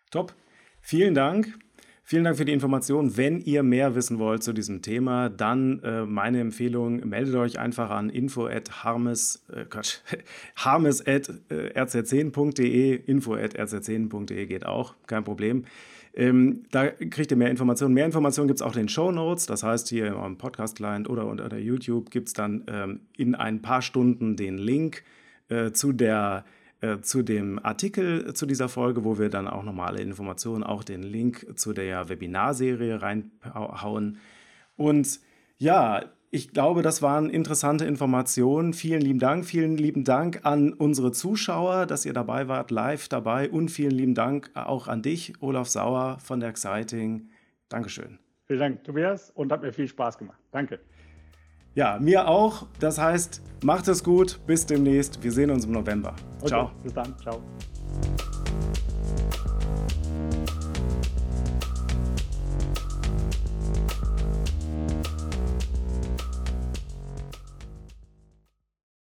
Top. Vielen Dank. Vielen Dank für die Information. Wenn ihr mehr wissen wollt zu diesem Thema, dann äh, meine Empfehlung, meldet euch einfach an info at harmes, äh, harmes at äh, rz10.de, info at rz10.de geht auch, kein Problem. Ähm, da kriegt ihr mehr Informationen. Mehr Informationen gibt es auch in den Show Notes. Das heißt, hier im eurem Podcast-Client oder unter YouTube gibt es dann ähm, in ein paar Stunden den Link äh, zu der äh, zu dem Artikel zu dieser Folge, wo wir dann auch nochmal alle Informationen, auch den Link zu der Webinarserie reinhauen. Und ja, ich glaube, das waren interessante Informationen. Vielen lieben Dank. Vielen lieben Dank an unsere Zuschauer, dass ihr dabei wart, live dabei. Und vielen lieben Dank auch an dich, Olaf Sauer von der Exciting. Dankeschön. Vielen Dank, Tobias, und hat mir viel Spaß gemacht. Danke. Ja, mir auch. Das heißt, macht es gut. Bis demnächst. Wir sehen uns im November. Okay, ciao. Bis dann. Ciao.